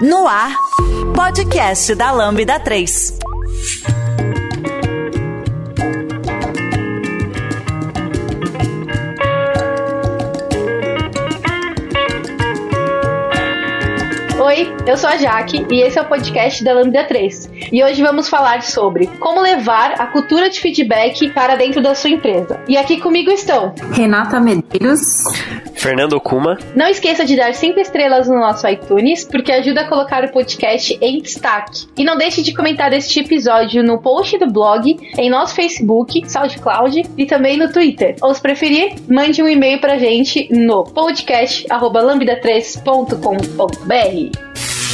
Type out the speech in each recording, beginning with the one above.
No ar, podcast da Lambda 3. Oi, eu sou a Jaque e esse é o podcast da Lambda 3. E hoje vamos falar sobre como levar a cultura de feedback para dentro da sua empresa. E aqui comigo estão Renata Medeiros, Fernando Kuma. Não esqueça de dar 5 estrelas no nosso iTunes, porque ajuda a colocar o podcast em destaque. E não deixe de comentar este episódio no post do blog, em nosso Facebook, SoundCloud e também no Twitter. Ou se preferir, mande um e-mail pra gente no podcast@lambda3.com.br.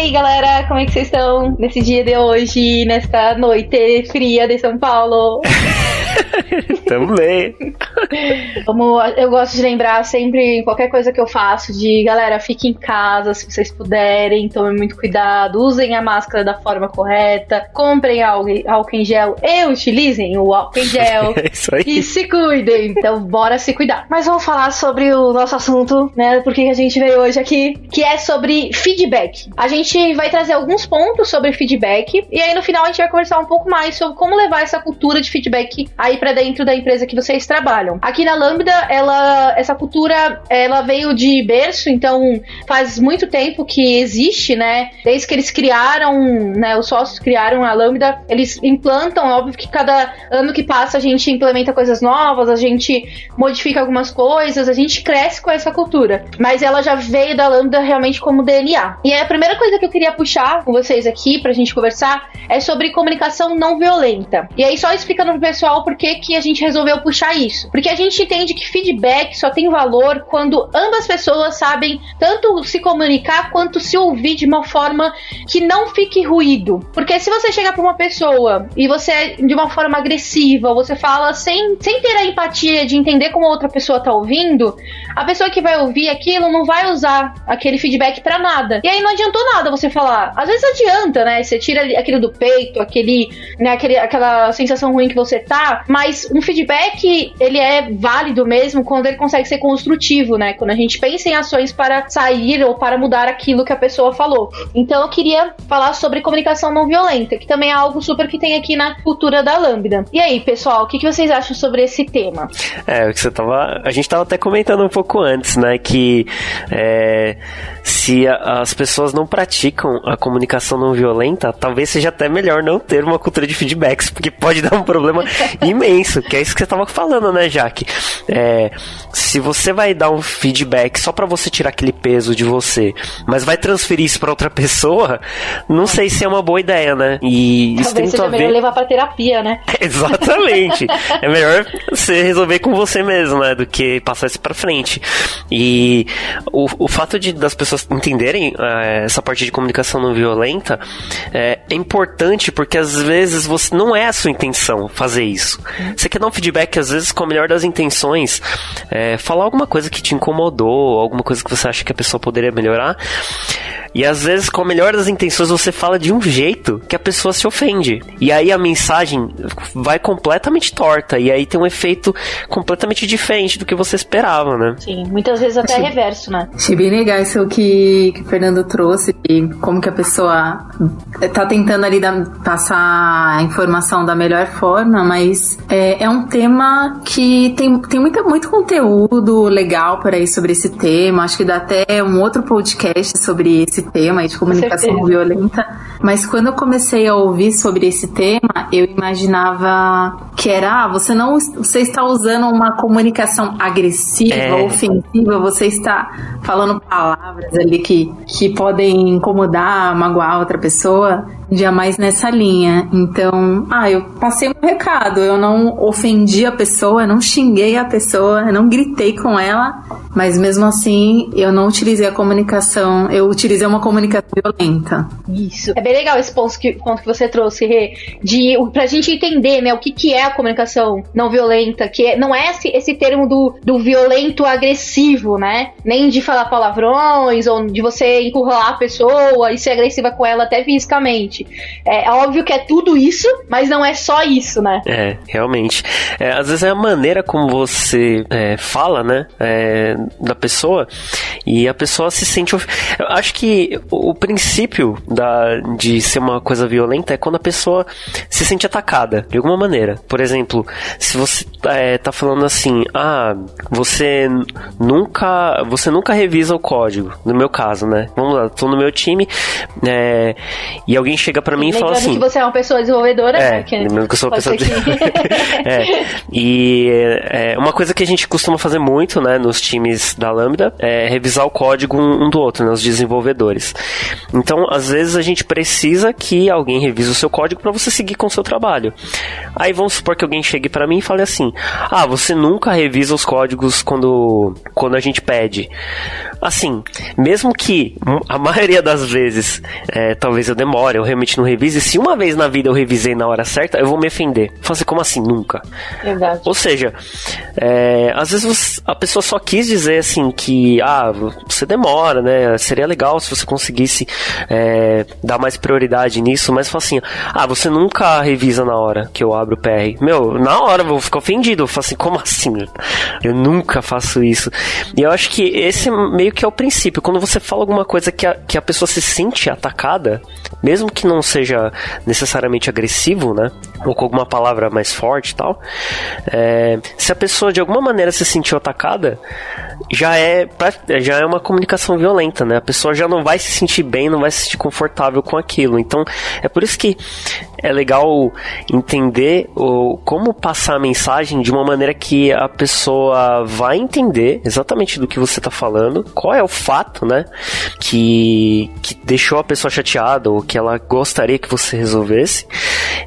Aí, galera, como é que vocês estão nesse dia de hoje, nesta noite fria de São Paulo? Também. Como eu gosto de lembrar sempre, em qualquer coisa que eu faço, de galera, fiquem em casa se vocês puderem, tomem muito cuidado, usem a máscara da forma correta, comprem álcool, álcool em gel e utilizem o álcool em gel. É isso aí. E se cuidem, então bora se cuidar. Mas vamos falar sobre o nosso assunto, né? Porque a gente veio hoje aqui, que é sobre feedback. A gente vai trazer alguns pontos sobre feedback e aí no final a gente vai conversar um pouco mais sobre como levar essa cultura de feedback aí para dentro da empresa que vocês trabalham. Aqui na Lambda, ela, essa cultura, ela veio de berço, então faz muito tempo que existe, né? Desde que eles criaram, né? Os sócios criaram a Lambda, eles implantam, óbvio que cada ano que passa a gente implementa coisas novas, a gente modifica algumas coisas, a gente cresce com essa cultura. Mas ela já veio da Lambda realmente como DNA. E a primeira coisa que eu queria puxar com vocês aqui pra gente conversar é sobre comunicação não violenta. E aí, só explicando pro pessoal por que, que a gente resolveu puxar isso. Porque a gente entende que feedback só tem valor quando ambas pessoas sabem tanto se comunicar quanto se ouvir de uma forma que não fique ruído. Porque se você chegar pra uma pessoa e você é de uma forma agressiva, você fala sem, sem ter a empatia de entender como a outra pessoa tá ouvindo, a pessoa que vai ouvir aquilo não vai usar aquele feedback pra nada. E aí não adiantou nada você falar. Às vezes adianta, né? Você tira aquilo do peito, aquele, né, aquele, aquela sensação ruim que você tá, mas um feedback, ele é válido mesmo quando ele consegue ser construtivo, né? Quando a gente pensa em ações para sair ou para mudar aquilo que a pessoa falou. Então eu queria falar sobre comunicação não violenta, que também é algo super que tem aqui na cultura da Lambda. E aí, pessoal, o que, que vocês acham sobre esse tema? É, o que você tava. A gente tava até comentando um pouco antes, né? Que é, se a, as pessoas não praticam a comunicação não violenta, talvez seja até melhor não ter uma cultura de feedbacks, porque pode dar um problema imenso, que é isso que você tava falando, né, Jaque? É, se você vai dar um feedback só para você tirar aquele peso de você, mas vai transferir isso para outra pessoa, não sei se é uma boa ideia, né? E isso tem Talvez muito seja a ver. melhor levar pra terapia, né? Exatamente. é melhor você resolver com você mesmo, né? Do que passar isso pra frente. E o, o fato de das pessoas entenderem eh, essa parte de comunicação não violenta eh, é importante porque às vezes você não é a sua intenção fazer isso. Você quer dar um feedback, às vezes, com a melhor das intenções, eh, falar alguma coisa que te incomodou, alguma coisa que você acha que a pessoa poderia melhorar. E às vezes, com a melhor das intenções, você fala de um jeito que a pessoa se ofende. E aí a mensagem vai completamente torta. E aí tem um efeito completamente diferente do que você esperava, né? Sim, muitas vezes até Sim. reverso, né? achei bem legal isso que, que o Fernando trouxe, e como que a pessoa tá tentando ali dar- passar a informação da melhor forma, mas é, é um tema que tem, tem muita, muito conteúdo legal por aí sobre esse tema. Acho que dá até um outro podcast sobre esse tema aí de comunicação violenta. Mas quando eu comecei a ouvir sobre esse tema, eu imaginava que era, ah, você não você está usando uma comunicação agressiva, É. ofensiva, você está falando palavras ali que, que podem incomodar, magoar outra pessoa. Respondia mais nessa linha. Então, ah, eu passei um recado, eu não ofendi a pessoa, não xinguei a pessoa, não gritei com ela, mas mesmo assim eu não utilizei a comunicação, eu utilizei uma comunicação violenta. Isso. É bem legal esse ponto que, ponto que você trouxe, Rê, de pra gente entender, né, o que, que é a comunicação não violenta, que é, não é esse, esse termo do, do violento agressivo, né? Nem de falar palavrões ou de você encurralar a pessoa e ser agressiva com ela até fisicamente. É óbvio que é tudo isso, mas não é só isso, né? É, realmente. É, às vezes é a maneira como você é, fala, né, é, da pessoa e a pessoa se sente. Of... Eu acho que o princípio da, de ser uma coisa violenta é quando a pessoa se sente atacada de alguma maneira. Por exemplo, se você é, tá falando assim, ah, você nunca, você nunca revisa o código. No meu caso, né? Vamos lá, tô no meu time é, e alguém chega para mim e fala assim. que você é uma pessoa desenvolvedora, é, né? Que lembrando que eu sou uma pessoa. é, e é, uma coisa que a gente costuma fazer muito, né, nos times da Lambda é revisar o código um, um do outro, né, os desenvolvedores. Então, às vezes a gente precisa que alguém revise o seu código para você seguir com o seu trabalho. Aí vamos supor que alguém chegue para mim e fale assim: "Ah, você nunca revisa os códigos quando quando a gente pede". Assim, mesmo que a maioria das vezes, é, talvez eu demore, eu realmente não revise, se uma vez na vida eu revisei na hora certa, eu vou me ofender. Fazer como assim? Nunca. Verdade. Ou seja, é, às vezes a pessoa só quis dizer assim que, ah, você demora, né? Seria legal se você conseguisse é, dar mais prioridade nisso, mas fala assim, ah, você nunca revisa na hora que eu abro o PR. Meu, na hora eu vou ficar ofendido. Eu falo assim, como assim? Eu nunca faço isso. E eu acho que esse meio meio que é o princípio. Quando você fala alguma coisa que a, que a pessoa se sente atacada, mesmo que não seja necessariamente agressivo, né? Ou com alguma palavra mais forte e tal, é, se a pessoa de alguma maneira se sentiu atacada, já é, já é uma comunicação violenta, né? A pessoa já não vai se sentir bem, não vai se sentir confortável com aquilo. Então, é por isso que é legal entender o, como passar a mensagem de uma maneira que a pessoa vai entender exatamente do que você está falando, qual é o fato, né, que, que deixou a pessoa chateada ou que ela gostaria que você resolvesse,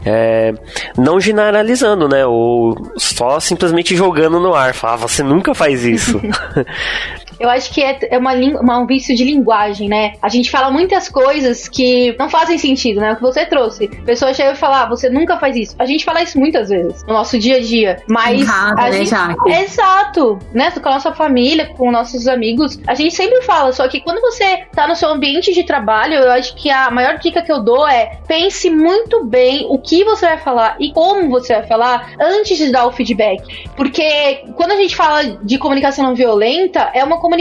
é, não generalizando, né, ou só simplesmente jogando no ar, falar, ah, você nunca faz isso. Eu acho que é, é uma, uma, um vício de linguagem, né? A gente fala muitas coisas que não fazem sentido, né? O que você trouxe. A pessoa chega e fala, ah, você nunca faz isso. A gente fala isso muitas vezes no nosso dia a dia. Mas. Errado, a né, gente... Jaque? Exato. Né? Com a nossa família, com nossos amigos. A gente sempre fala, só que quando você tá no seu ambiente de trabalho, eu acho que a maior dica que eu dou é pense muito bem o que você vai falar e como você vai falar antes de dar o feedback. Porque quando a gente fala de comunicação não violenta, é uma comunicação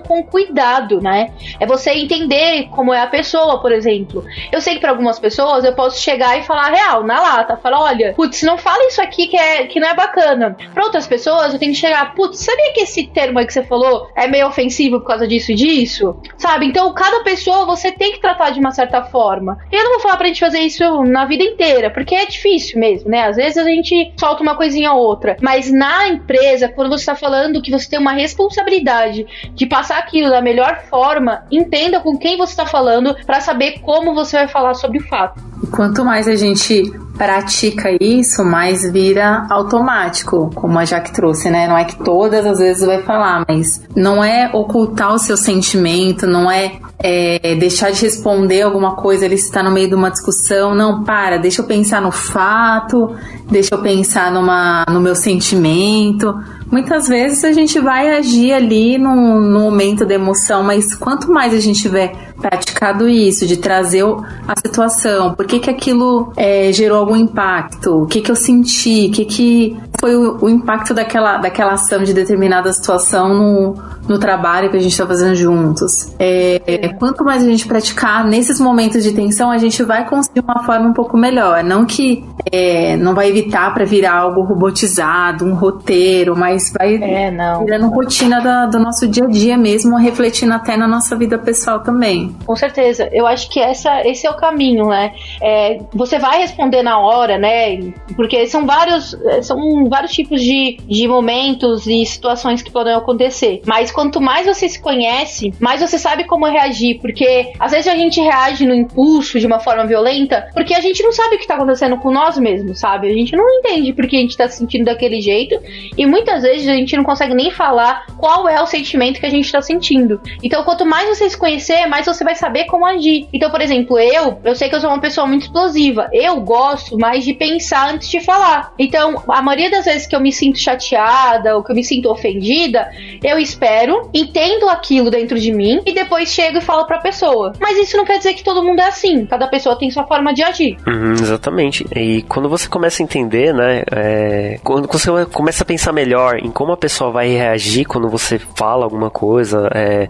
com cuidado, né? É você entender como é a pessoa, por exemplo. Eu sei que para algumas pessoas eu posso chegar e falar real, na lata, falar, olha, putz, não fala isso aqui que, é, que não é bacana. Para outras pessoas eu tenho que chegar, putz, sabia que esse termo aí que você falou é meio ofensivo por causa disso e disso? Sabe? Então, cada pessoa você tem que tratar de uma certa forma. E eu não vou falar pra gente fazer isso na vida inteira, porque é difícil mesmo, né? Às vezes a gente solta uma coisinha ou outra. Mas na empresa, quando você tá falando que você tem uma responsabilidade de passar aquilo da melhor forma, entenda com quem você está falando para saber como você vai falar sobre o fato. E quanto mais a gente pratica isso, mais vira automático, como a Jaque trouxe, né? Não é que todas as vezes vai falar, mas não é ocultar o seu sentimento, não é, é deixar de responder alguma coisa, ele está no meio de uma discussão. Não, para, deixa eu pensar no fato, deixa eu pensar numa, no meu sentimento Muitas vezes a gente vai agir ali no, no momento da emoção, mas quanto mais a gente tiver praticado isso, de trazer a situação, por que, que aquilo é, gerou algum impacto, o que, que eu senti, o que, que foi o, o, impacto daquela, daquela ação de determinada situação no, no trabalho que a gente está fazendo juntos. É, é, quanto mais a gente praticar nesses momentos de tensão, a gente vai conseguir uma forma um pouco melhor. Não que é, não vai evitar para virar algo robotizado, um roteiro, mas vai é, virando rotina da, do nosso dia a dia mesmo, refletindo até na nossa vida pessoal também. Com certeza. Eu acho que essa, esse é o caminho, né? É, você vai responder na hora, né? Porque são vários, são vários tipos de, de momentos e situações que podem acontecer. Mas quanto mais você se conhece, mais você sabe como reagir. Porque às vezes a gente reage no impulso de uma forma violenta porque a gente não sabe o que tá acontecendo com nós mesmos, sabe? A gente não entende porque a gente tá se sentindo daquele jeito e muitas vezes a gente não consegue nem falar qual é o sentimento que a gente tá sentindo. Então, quanto mais você se conhecer, mais você vai saber como agir. Então, por exemplo, eu, eu sei que eu sou uma pessoa muito explosiva. Eu gosto mais de pensar antes de falar. Então, a maioria das vezes que eu me sinto chateada ou que eu me sinto ofendida, eu espero, entendo aquilo dentro de mim e depois chego e falo pra pessoa. Mas isso não quer dizer que todo mundo é assim. Cada pessoa tem sua forma de agir. Uhum, exatamente. E quando você começa a entender, né? É, quando você começa a pensar melhor em como a pessoa vai reagir quando você fala alguma coisa, é,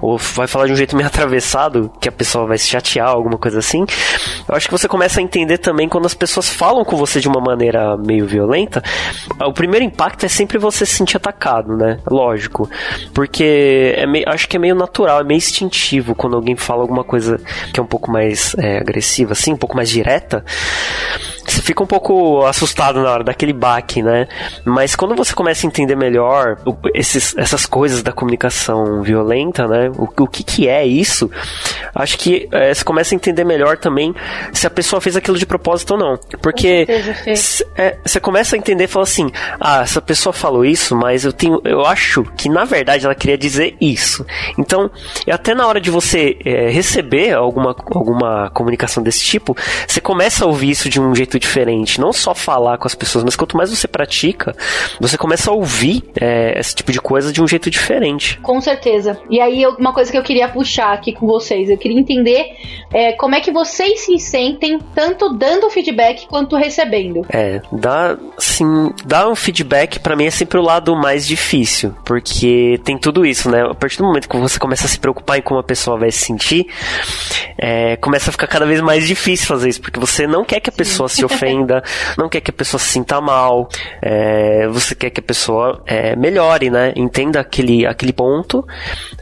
ou vai falar de um jeito meio atravessado, que a pessoa vai se chatear, alguma coisa assim, eu acho que você começa a entender também quando as pessoas falam com você de uma maneira meio violenta, o primeiro impacto é sempre você se sentir atacado, né? Lógico. Porque é meio, acho que é meio natural, é meio instintivo quando alguém fala alguma coisa que é um pouco mais é, agressiva, assim, um pouco mais direta fica um pouco assustado na hora daquele baque, né? Mas quando você começa a entender melhor o, esses, essas coisas da comunicação violenta, né? O, o que, que é isso? Acho que é, você começa a entender melhor também se a pessoa fez aquilo de propósito ou não. Porque é, você começa a entender e fala assim: ah, essa pessoa falou isso, mas eu tenho, eu acho que na verdade ela queria dizer isso. Então, até na hora de você é, receber alguma, alguma comunicação desse tipo, você começa a ouvir isso de um jeito jeito diferente. Não só falar com as pessoas, mas quanto mais você pratica, você começa a ouvir é, esse tipo de coisa de um jeito diferente. Com certeza. E aí, uma coisa que eu queria puxar aqui com vocês, eu queria entender é, como é que vocês se sentem, tanto dando feedback quanto recebendo. É, dar, sim, dar um feedback para mim é sempre o lado mais difícil, porque tem tudo isso, né? A partir do momento que você começa a se preocupar em como a pessoa vai se sentir, é, começa a ficar cada vez mais difícil fazer isso, porque você não quer que a pessoa se se ofenda, não quer que a pessoa se sinta mal, é, você quer que a pessoa é, melhore, né? Entenda aquele, aquele ponto,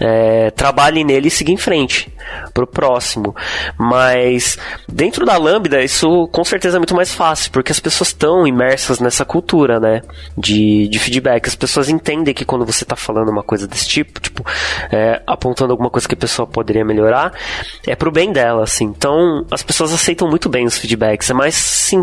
é, trabalhe nele e siga em frente pro próximo. Mas dentro da Lambda, isso com certeza é muito mais fácil, porque as pessoas estão imersas nessa cultura, né? De, de feedback. As pessoas entendem que quando você está falando uma coisa desse tipo, tipo, é, apontando alguma coisa que a pessoa poderia melhorar, é pro bem dela, assim. Então, as pessoas aceitam muito bem os feedbacks. É mais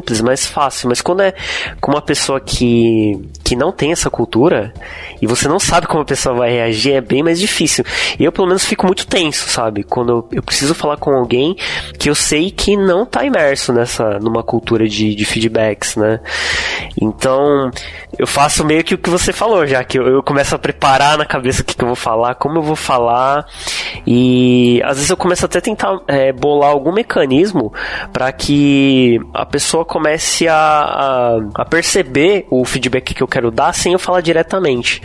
simples, mais fácil. Mas quando é com uma pessoa que, que não tem essa cultura e você não sabe como a pessoa vai reagir, é bem mais difícil. Eu, pelo menos, fico muito tenso, sabe? Quando eu, eu preciso falar com alguém que eu sei que não tá imerso nessa, numa cultura de, de feedbacks, né? Então, eu faço meio que o que você falou, já que eu, eu começo a preparar na cabeça o que, que, eu vou falar, como eu vou falar, e às vezes eu começo até a tentar é, bolar algum mecanismo para que a pessoa comece a, a, a, perceber o feedback que eu quero dar sem eu falar diretamente.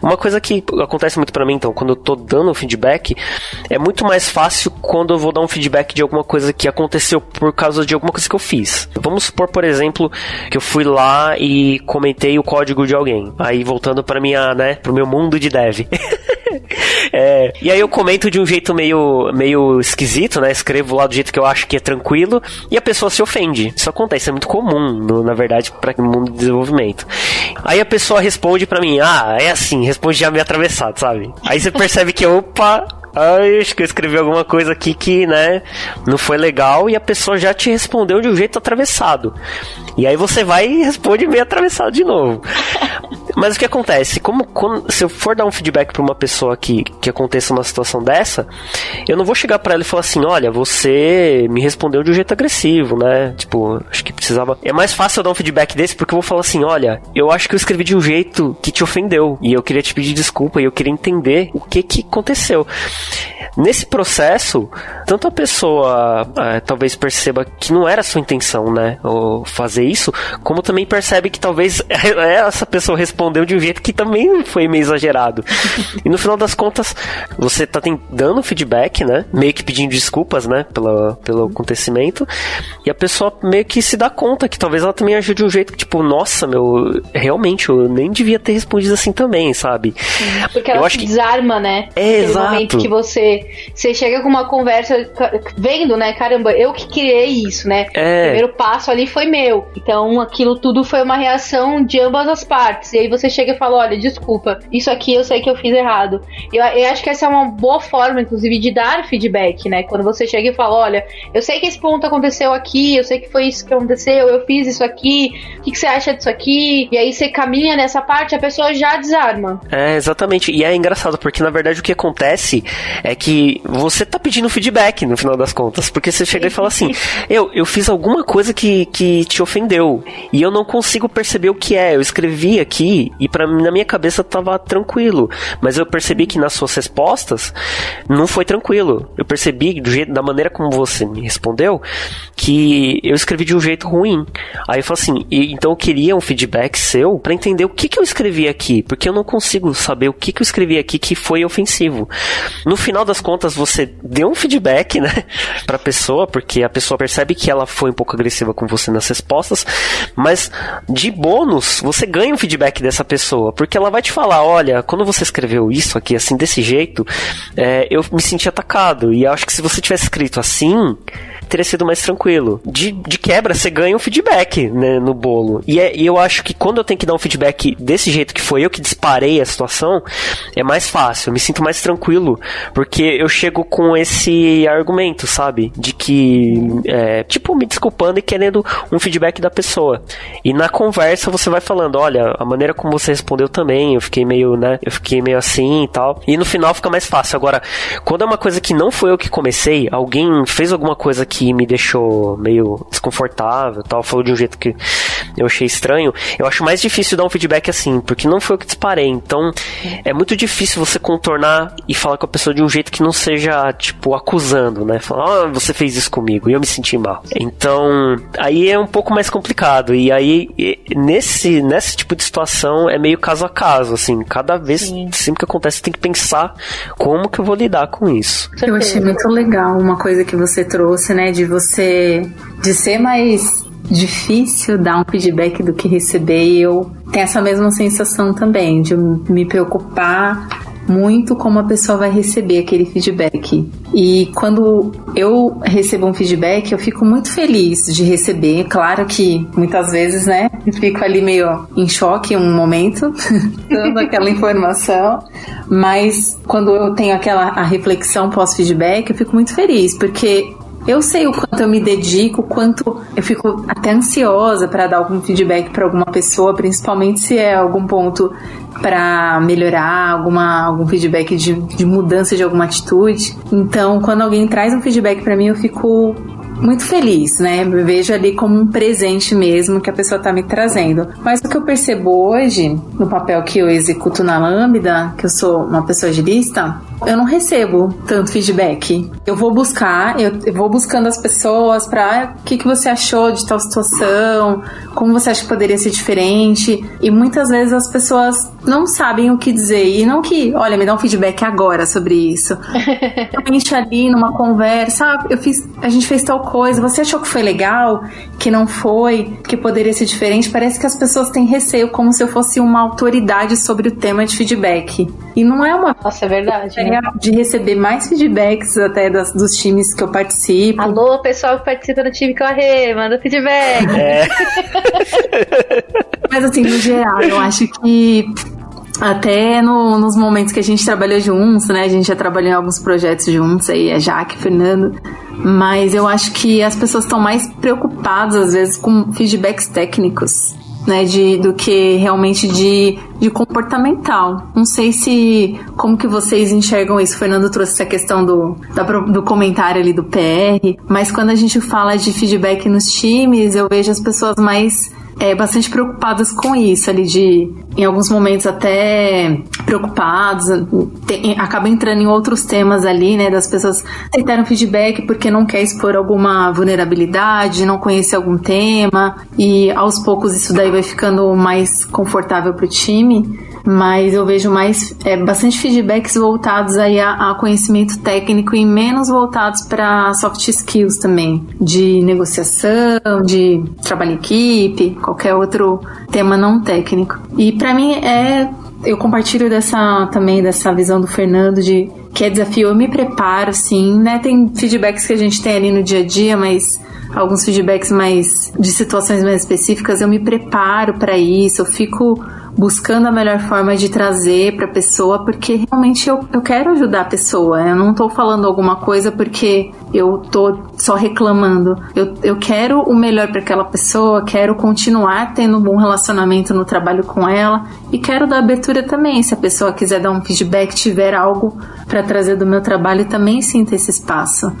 Uma coisa que acontece muito para mim, então, quando eu tô dando feedback, é muito mais fácil quando eu vou dar um feedback de alguma coisa que aconteceu por causa de alguma coisa que eu fiz. Vamos supor, por exemplo, que eu fui lá e comentei o código de alguém. Aí voltando para minha, né, pro meu mundo de dev. é, e aí eu comento de um jeito meio, meio esquisito, né? Escrevo lá do jeito que eu acho que é tranquilo e a pessoa se ofende. Isso acontece, é muito comum, no, na verdade, para o mundo de desenvolvimento. Aí a pessoa responde para mim, ah, é assim, responde já meio atravessado, sabe? Aí você percebe que, opa, ah, acho que eu escrevi alguma coisa aqui que, né, não foi legal e a pessoa já te respondeu de um jeito atravessado. E aí você vai e responde meio atravessado de novo. Mas o que acontece? Como, quando, se eu for dar um feedback para uma pessoa que, que aconteça uma situação dessa, eu não vou chegar para ela e falar assim: olha, você me respondeu de um jeito agressivo, né? Tipo, acho que precisava. É mais fácil eu dar um feedback desse porque eu vou falar assim: olha, eu acho que eu escrevi de um jeito que te ofendeu e eu queria te pedir desculpa e eu queria entender o que que aconteceu. Nesse processo, tanto a pessoa é, talvez perceba que não era a sua intenção, né? Ou fazer isso, como também percebe que talvez essa pessoa respondeu de um jeito que também foi meio exagerado. e no final das contas, você tá dando feedback, né? Meio que pedindo desculpas, né? Pelo, pelo acontecimimento. E a pessoa meio que se dá conta que talvez ela também agiu de um jeito que, tipo, nossa, meu, realmente, eu nem devia ter respondido assim também, sabe? Porque ela eu acho que desarma, né? É, exato. momento que você você, você chega com uma conversa vendo, né? Caramba, eu que criei isso, né? É. O primeiro passo ali foi meu. Então aquilo tudo foi uma reação de ambas as partes. E aí você chega e fala: olha, desculpa, isso aqui eu sei que eu fiz errado. Eu, eu acho que essa é uma boa forma, inclusive, de dar feedback, né? Quando você chega e fala: olha, eu sei que esse ponto aconteceu aqui, eu sei que foi isso que aconteceu, eu fiz isso aqui, o que, que você acha disso aqui? E aí você caminha nessa parte, a pessoa já desarma. É, exatamente. E é engraçado, porque na verdade o que acontece é que você tá pedindo feedback no final das contas. Porque você chega e fala assim: eu, eu fiz alguma coisa que, que te ofendeu. E eu não consigo perceber o que é. Eu escrevi aqui e para na minha cabeça tava tranquilo. Mas eu percebi que nas suas respostas não foi tranquilo. Eu percebi do jeito, da maneira como você me respondeu que eu escrevi de um jeito ruim. Aí eu falo assim, e, então eu queria um feedback seu para entender o que, que eu escrevi aqui, porque eu não consigo saber o que, que eu escrevi aqui que foi ofensivo. No final das contas, você deu um feedback, né, pra pessoa, porque a pessoa percebe que ela foi um pouco agressiva com você nas respostas, mas de bônus, você ganha um feedback dessa pessoa, porque ela vai te falar, olha, quando você escreveu isso aqui, assim, desse jeito, é, eu me senti atacado, e acho que se você tivesse escrito assim, teria sido mais tranquilo. De, de quebra, você ganha um feedback né, no bolo. E, é, e eu acho que quando eu tenho que dar um feedback desse jeito que foi eu que disparei a situação, é mais fácil. Eu me sinto mais tranquilo, porque eu chego com esse argumento, sabe? De que, é, tipo, me desculpando e querendo um feedback da pessoa. E na conversa você vai falando, olha, a maneira como você respondeu também, eu fiquei meio, né? Eu fiquei meio assim e tal. E no final fica mais fácil. Agora, quando é uma coisa que não foi eu que comecei, alguém fez alguma coisa que que me deixou meio desconfortável, tal, falou de um jeito que eu achei estranho, eu acho mais difícil dar um feedback assim, porque não foi eu que disparei. Então, é muito difícil você contornar e falar com a pessoa de um jeito que não seja, tipo, acusando, né? Falar, ah, você fez isso comigo e eu me senti mal. Então, aí é um pouco mais complicado. E aí, nesse, nesse tipo de situação, é meio caso a caso, assim. Cada vez, Sim. sempre que acontece, tem que pensar como que eu vou lidar com isso. Eu achei muito legal uma coisa que você trouxe, né? De você. de ser mais difícil dar um feedback do que receber. E eu tenho essa mesma sensação também, de me preocupar muito como a pessoa vai receber aquele feedback. E quando eu recebo um feedback, eu fico muito feliz de receber. Claro que muitas vezes, né, eu fico ali meio em choque um momento, dando aquela informação, mas quando eu tenho aquela a reflexão pós-feedback, eu fico muito feliz, porque eu sei o quanto eu me dedico, o quanto eu fico até ansiosa para dar algum feedback para alguma pessoa, principalmente se é algum ponto para melhorar, alguma, algum feedback de, de mudança de alguma atitude. Então, quando alguém traz um feedback para mim, eu fico muito feliz, né? Me vejo ali como um presente mesmo que a pessoa tá me trazendo. Mas o que eu percebo hoje, no papel que eu executo na Lambda, que eu sou uma pessoa agilista, eu não recebo tanto feedback. Eu vou buscar, eu, eu vou buscando as pessoas para ah, o que, que você achou de tal situação, como você acha que poderia ser diferente. E muitas vezes as pessoas não sabem o que dizer. E não que, olha, me dá um feedback agora sobre isso. Realmente ali numa conversa, ah, eu fiz, a gente fez tal coisa, você achou que foi legal, que não foi, que poderia ser diferente? Parece que as pessoas têm receio como se eu fosse uma autoridade sobre o tema de feedback. E não é uma. Nossa, é verdade. Né? De receber mais feedbacks até das, dos times que eu participo. Alô, pessoal que participa do time Corre, manda feedback. É. Mas assim, no geral, eu acho que até no, nos momentos que a gente trabalhou juntos, né? A gente já trabalhou em alguns projetos juntos aí, a Jaque, Fernando. Mas eu acho que as pessoas estão mais preocupadas, às vezes, com feedbacks técnicos né, de, do que realmente de, de comportamental. Não sei se como que vocês enxergam isso. O Fernando trouxe essa questão do, do comentário ali do PR, mas quando a gente fala de feedback nos times, eu vejo as pessoas mais é, bastante preocupadas com isso, ali de, em alguns momentos até preocupados, acaba entrando em outros temas ali, né, das pessoas aceitarem feedback porque não quer expor alguma vulnerabilidade, não conhecer algum tema, e aos poucos isso daí vai ficando mais confortável para o time mas eu vejo mais é, bastante feedbacks voltados aí a, a, conhecimento técnico e menos voltados para soft skills também, de negociação, de trabalho em equipe, qualquer outro tema não técnico. E para mim é eu compartilho dessa também dessa visão do Fernando de que é desafio, eu me preparo, sim, né? Tem feedbacks que a gente tem ali no dia a dia, mas alguns feedbacks mais de situações mais específicas, eu me preparo para isso, eu fico buscando a melhor forma de trazer para a pessoa, porque realmente eu, eu quero ajudar a pessoa. Eu não tô falando alguma coisa porque eu tô só reclamando. Eu, eu quero o melhor para aquela pessoa, quero continuar tendo um bom relacionamento no trabalho com ela e quero dar abertura também. Se a pessoa quiser dar um feedback, tiver algo para trazer do meu trabalho, também sinta esse espaço.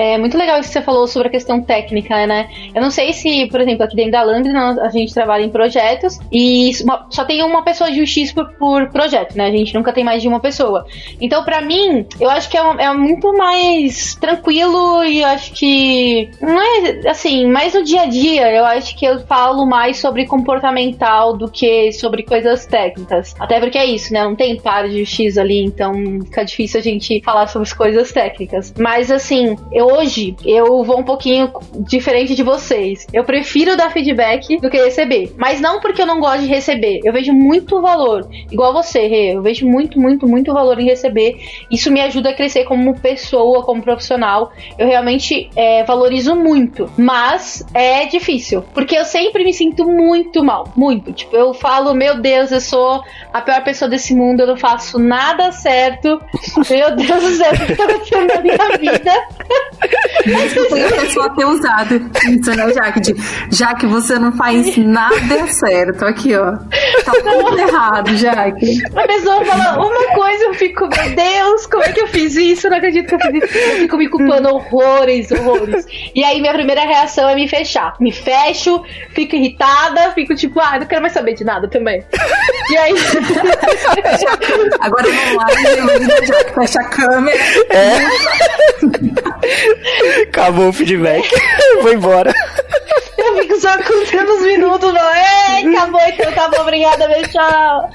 É muito legal isso que você falou sobre a questão técnica, né? Eu não sei se, por exemplo, aqui dentro da Landry a gente trabalha em projetos e só tem uma pessoa de UX por, por projeto, né? A gente nunca tem mais de uma pessoa. Então, para mim, eu acho que é, é, muito mais tranquilo e acho que não é assim, mais no dia a dia, eu acho que eu falo mais sobre comportamental do que sobre coisas técnicas. Até porque é isso, né? Não tem par de UX ali, então fica difícil a gente falar sobre as coisas técnicas. Mas assim, eu hoje eu vou um pouquinho diferente de vocês. Eu prefiro dar feedback do que receber. Mas não porque eu não gosto de receber. Eu vejo muito valor. Igual você, Rê. Eu vejo muito, muito, muito valor em receber. Isso me ajuda a crescer como pessoa, como profissional. Eu realmente é, valorizo muito. Mas é difícil. Porque eu sempre me sinto muito mal. Muito. Tipo, eu falo, meu Deus, eu sou a pior pessoa desse mundo. Eu não faço nada certo. Meu Deus do céu, o que tá acontecendo na minha vida? A pessoa ter usado isso, né, Jaque? já que você não faz nada certo. Aqui, ó. Tá tudo errado, Jaque. A pessoa fala uma coisa, eu fico, meu Deus, como é que eu fiz isso? Eu não acredito que eu fiz isso. Eu fico me culpando horrores, horrores. E aí minha primeira reação é me fechar. Me fecho, fico irritada, fico tipo, ah, não quero mais saber de nada também. E aí. Agora vamos lá, Jaque, fecha a câmera. É. Acabou o feedback. Vou embora. Eu fico só contando os minutos, não. É, acabou então, tá bom, obrigada, meu tchau.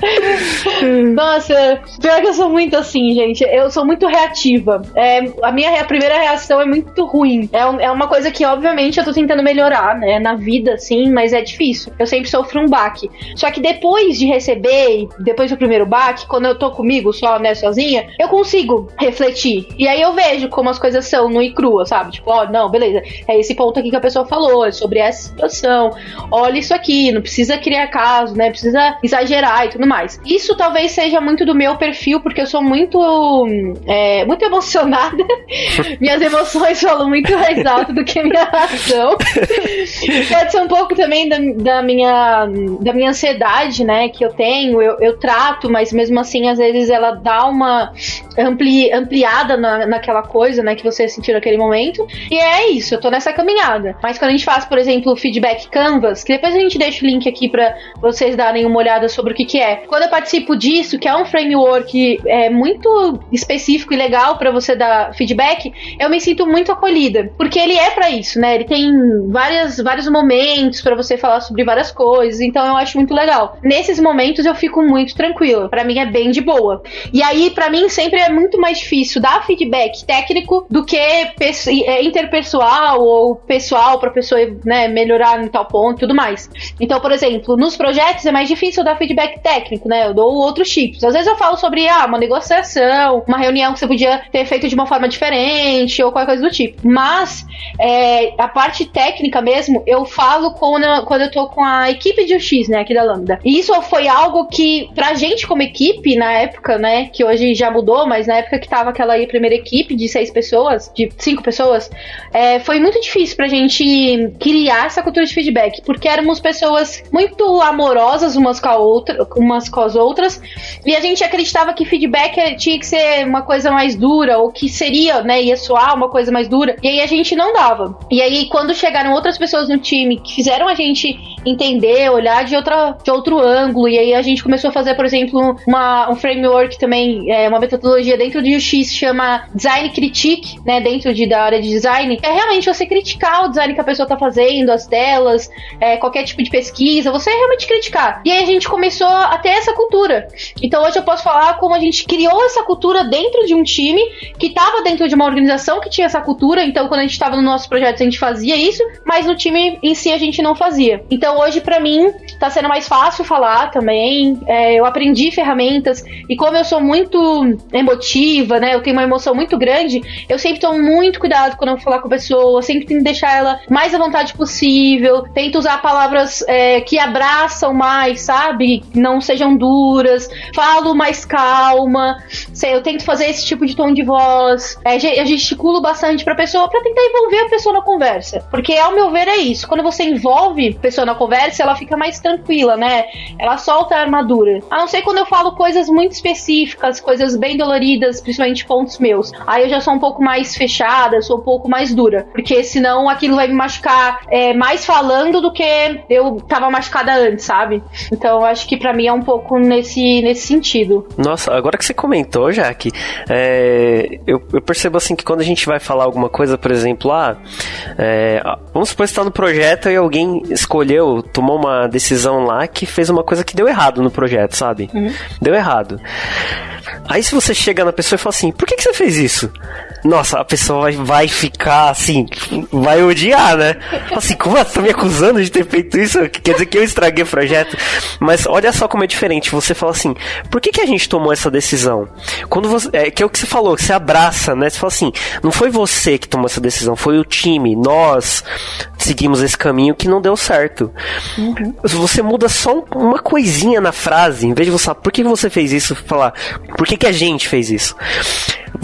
Nossa, pior que eu sou muito assim, gente. Eu sou muito reativa. É, a minha a primeira reação é muito ruim. É, é uma coisa que, obviamente, eu tô tentando melhorar, né? Na vida, sim, mas é difícil. Eu sempre sofro um baque. Só que depois de receber, depois do primeiro baque, quando eu tô comigo só, né, sozinha, eu consigo refletir. E aí eu vejo como as coisas são no e crua, sabe? Tipo, ó, não, beleza. É esse ponto aqui que a pessoa falou, é sobre essa situação. Olha isso aqui, não precisa criar caso, né? Precisa exagerar e tudo mais. Isso talvez seja muito do meu perfil, porque eu sou muito, é, muito emocionada. Minhas emoções falam muito mais alto do que a minha razão. Pode ser um pouco também da, da, minha, da minha ansiedade, né? Que eu tenho, eu, eu trato, mas mesmo assim, às vezes ela dá uma ampli, ampliada na, naquela coisa, né? Que você sentiu naquele momento. E é isso, eu tô nessa caminhada. Mas quando a gente faz, por exemplo, o feedback Canvas, que depois a gente deixa o link aqui para vocês darem uma olhada sobre o que, que é. Quando eu participo disso, que é um framework é, muito específico e legal para você dar feedback, eu me sinto muito acolhida. Porque ele é para isso, né? Ele tem várias, vários momentos para você falar sobre várias coisas. Então eu acho muito legal. Nesses momentos eu fico muito tranquila. Para mim é bem de boa. E aí, para mim, sempre é muito mais difícil dar feedback técnico do que interpessoal ou pessoal para pessoa né, melhorar em tal ponto e tudo mais. Então, por exemplo, nos projetos é mais difícil dar feedback técnico, né? Eu dou outros tipos. Às vezes eu falo sobre ah, uma negociação, uma reunião que você podia ter feito de uma forma diferente ou qualquer coisa do tipo. Mas é, a parte técnica mesmo, eu falo quando, quando eu tô com a equipe de UX, né, aqui da Lambda. E isso foi algo que, pra gente como equipe, na época, né, que hoje já mudou, mas na época que tava aquela aí primeira equipe de seis pessoas, de cinco pessoas, é, foi muito difícil pra gente criar essa cultura de feedback, porque éramos pessoas muito amorosas umas com, a outra, umas com as outras, e a gente acreditava que feedback tinha que ser uma coisa mais dura, ou que seria, né, ia soar uma coisa mais dura, e aí a gente não dava. E aí, quando chegaram outras pessoas no time que fizeram a gente entender, olhar de, outra, de outro ângulo, e aí a gente começou a fazer, por exemplo, uma, um framework também, é, uma metodologia dentro do UX chama Design Critique, né, dentro de, da área de design, é realmente você criticar o design que a pessoa tá fazendo, as telas, é, qualquer tipo de pesquisa, você realmente criticar. E aí a gente começou a ter essa cultura. Então hoje eu posso falar como a gente criou essa cultura dentro de um time que estava dentro de uma organização que tinha essa cultura. Então quando a gente estava no nosso projeto a gente fazia isso, mas no time em si a gente não fazia. Então hoje para mim tá sendo mais fácil falar também. É, eu aprendi ferramentas e como eu sou muito emotiva, né? Eu tenho uma emoção muito grande. Eu sempre tomo muito cuidado quando eu falar com a pessoa. Sempre tento deixar ela mais à vontade possível. Tento usar palavras é, que abraçam mais, sabe? Não sejam duras. Falo mais calma. Sei, eu tento fazer esse tipo de tom de voz. É, eu gesticulo bastante pra pessoa pra tentar envolver a pessoa na conversa. Porque, ao meu ver, é isso. Quando você envolve a pessoa na conversa, ela fica mais tranquila, né? Ela solta a armadura. A não ser quando eu falo coisas muito específicas, coisas bem doloridas, principalmente pontos meus. Aí eu já sou um pouco mais fechada, sou um pouco mais dura. Porque senão aquilo vai me machucar é, mais falando do que eu tava machucada antes, sabe? Então eu acho que para mim é um pouco nesse, nesse sentido. Nossa, agora que você comentou, Jaque, é, eu, eu, percebo assim que quando a gente vai falar alguma coisa, por exemplo, ah, é, vamos supor que está no projeto e alguém escolheu, tomou uma decisão lá que fez uma coisa que deu errado no projeto, sabe? Uhum. Deu errado. Aí se você chega na pessoa e fala assim, por que, que você fez isso? Nossa, a pessoa vai, ficar assim, vai odiar, né? Assim, como você tá me acusando de ter feito isso? Quer dizer que eu estraguei o projeto? Mas olha só como é diferente. Você fala assim, por que, que a gente tomou essa decisão? Quando você. É, que é o que você falou, que você abraça, né? Você fala assim, não foi você que tomou essa decisão, foi o time, nós seguimos esse caminho que não deu certo. Uhum. Você muda só uma coisinha na frase, em vez de você falar, por que você fez isso? Falar, por que, que a gente fez isso?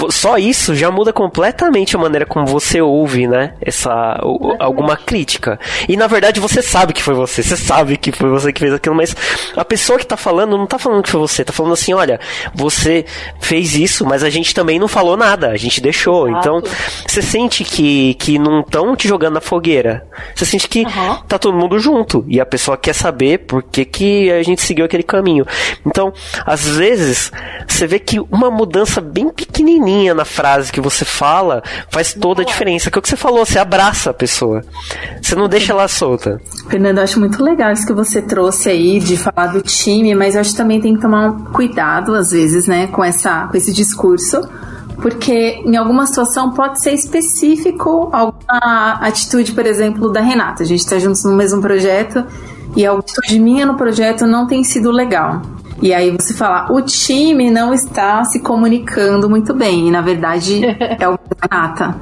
Só isso já muda completamente a maneira como você ouve, né? Essa alguma crítica. E na verdade você sabe que foi você, você sabe que foi você que fez aquilo, mas a pessoa que tá falando não tá falando que foi você, tá falando assim, olha, você fez isso, mas a gente também não falou nada, a gente deixou. Exato. Então, você sente que que não estão te jogando na fogueira. Você sente que uhum. tá todo mundo junto e a pessoa quer saber por que que a gente seguiu aquele caminho. Então, às vezes, você vê que uma mudança bem pequenininha na frase que você fala faz toda a diferença. Que é o que você falou, você abraça a pessoa. Você não deixa ela solta. Fernando, eu acho muito legal isso que você trouxe aí de falar do time, mas eu acho que também tem que tomar um cuidado, às vezes, né, com, essa, com esse discurso porque em alguma situação pode ser específico alguma atitude, por exemplo, da Renata. A gente está juntos no mesmo projeto e a atitude minha no projeto não tem sido legal. E aí você fala, o time não está se comunicando muito bem. E na verdade é o Renata.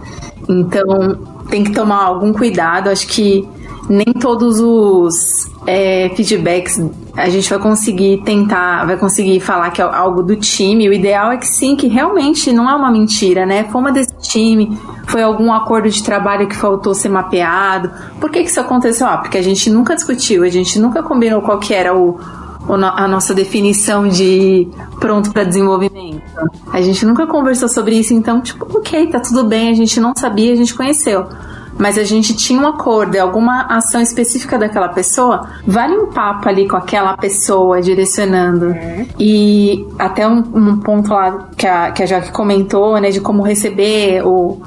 Então tem que tomar algum cuidado. Acho que nem todos os é, feedbacks a gente vai conseguir tentar, vai conseguir falar que é algo do time. O ideal é que sim, que realmente não é uma mentira, né? Foi uma desse time, foi algum acordo de trabalho que faltou ser mapeado. Por que, que isso aconteceu? Ah, porque a gente nunca discutiu, a gente nunca combinou qual que era o, a nossa definição de pronto para desenvolvimento. A gente nunca conversou sobre isso, então, tipo, ok, tá tudo bem, a gente não sabia, a gente conheceu. Mas a gente tinha um acordo, é alguma ação específica daquela pessoa, vale um papo ali com aquela pessoa direcionando. Uhum. E até um, um, ponto lá que a, que a Jaque comentou, né, de como receber o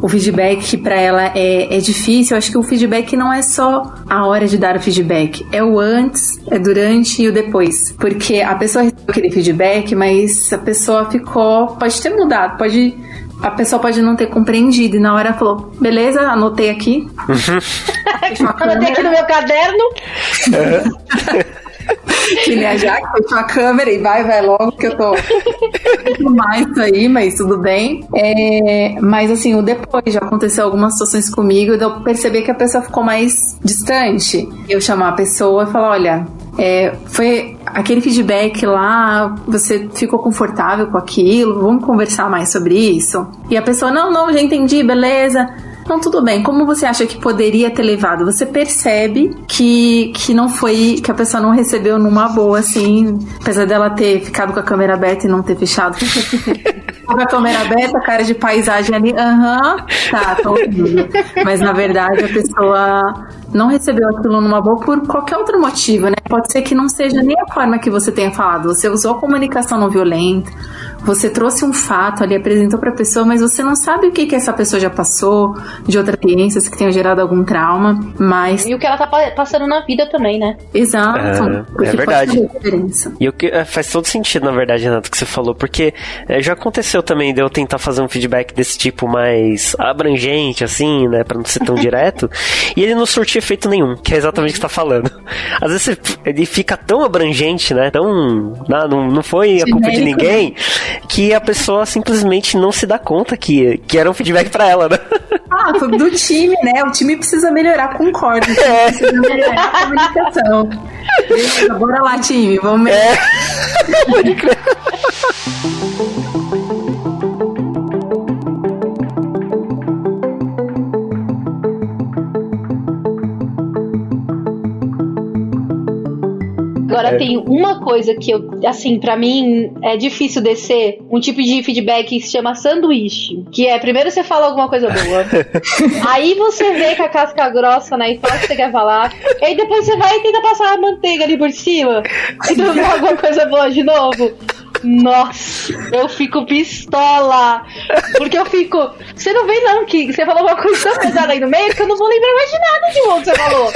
o feedback para ela é, é difícil. Eu acho que o feedback não é só a hora de dar o feedback, é o antes, é durante e o depois. Porque a pessoa recebeu aquele feedback, mas a pessoa ficou. Pode ter mudado, pode. A pessoa pode não ter compreendido e na hora falou: beleza, anotei aqui. anotei aqui no meu caderno. que nem a Jaque fechou a câmera e vai, vai logo, que eu tô mais isso aí, mas tudo bem. É, mas assim, o depois já aconteceu algumas situações comigo, eu percebi que a pessoa ficou mais distante. Eu chamar a pessoa e falar: olha, é, foi aquele feedback lá, você ficou confortável com aquilo, vamos conversar mais sobre isso? E a pessoa, não, não, já entendi, beleza. Não, tudo bem. Como você acha que poderia ter levado? Você percebe que, que não foi, que a pessoa não recebeu numa boa, assim, apesar dela ter ficado com a câmera aberta e não ter fechado. com a câmera aberta, cara de paisagem ali, aham, tá, tô ouvindo. Mas na verdade a pessoa não recebeu aquilo numa boa por qualquer outro motivo, né? Pode ser que não seja nem a forma que você tenha falado. Você usou comunicação não violenta, você trouxe um fato ali, apresentou para a pessoa, mas você não sabe o que, que essa pessoa já passou, de outras experiências que tenham gerado algum trauma, mas. E o que ela tá passando na vida também, né? Exato. É, é verdade. E o que é, faz todo sentido, na verdade, Renato, que você falou, porque é, já aconteceu também de eu tentar fazer um feedback desse tipo mais abrangente, assim, né, pra não ser tão direto, e ele não surtiu efeito nenhum, que é exatamente o que você tá falando. Às vezes ele fica tão abrangente, né, tão. Não, não foi a culpa de ninguém, que a pessoa simplesmente não se dá conta que, que era um feedback para ela, né? Ah, do time, né? O time precisa melhorar, concordo. É. Precisa melhorar a comunicação. Beleza, bora lá, time, vamos melhorar. É. Pode crer. Agora é. tem uma coisa que eu, assim, para mim é difícil descer, um tipo de feedback que se chama sanduíche, que é primeiro você fala alguma coisa boa, aí você vê com a casca grossa, né, e fala o que você quer falar, e aí depois você vai e tenta passar a manteiga ali por cima, e não alguma coisa boa de novo. Nossa, eu fico pistola. Porque eu fico. Você não vê, não, que você falou uma coisa tão pesada aí no meio que eu não vou lembrar mais de nada de bom que você falou.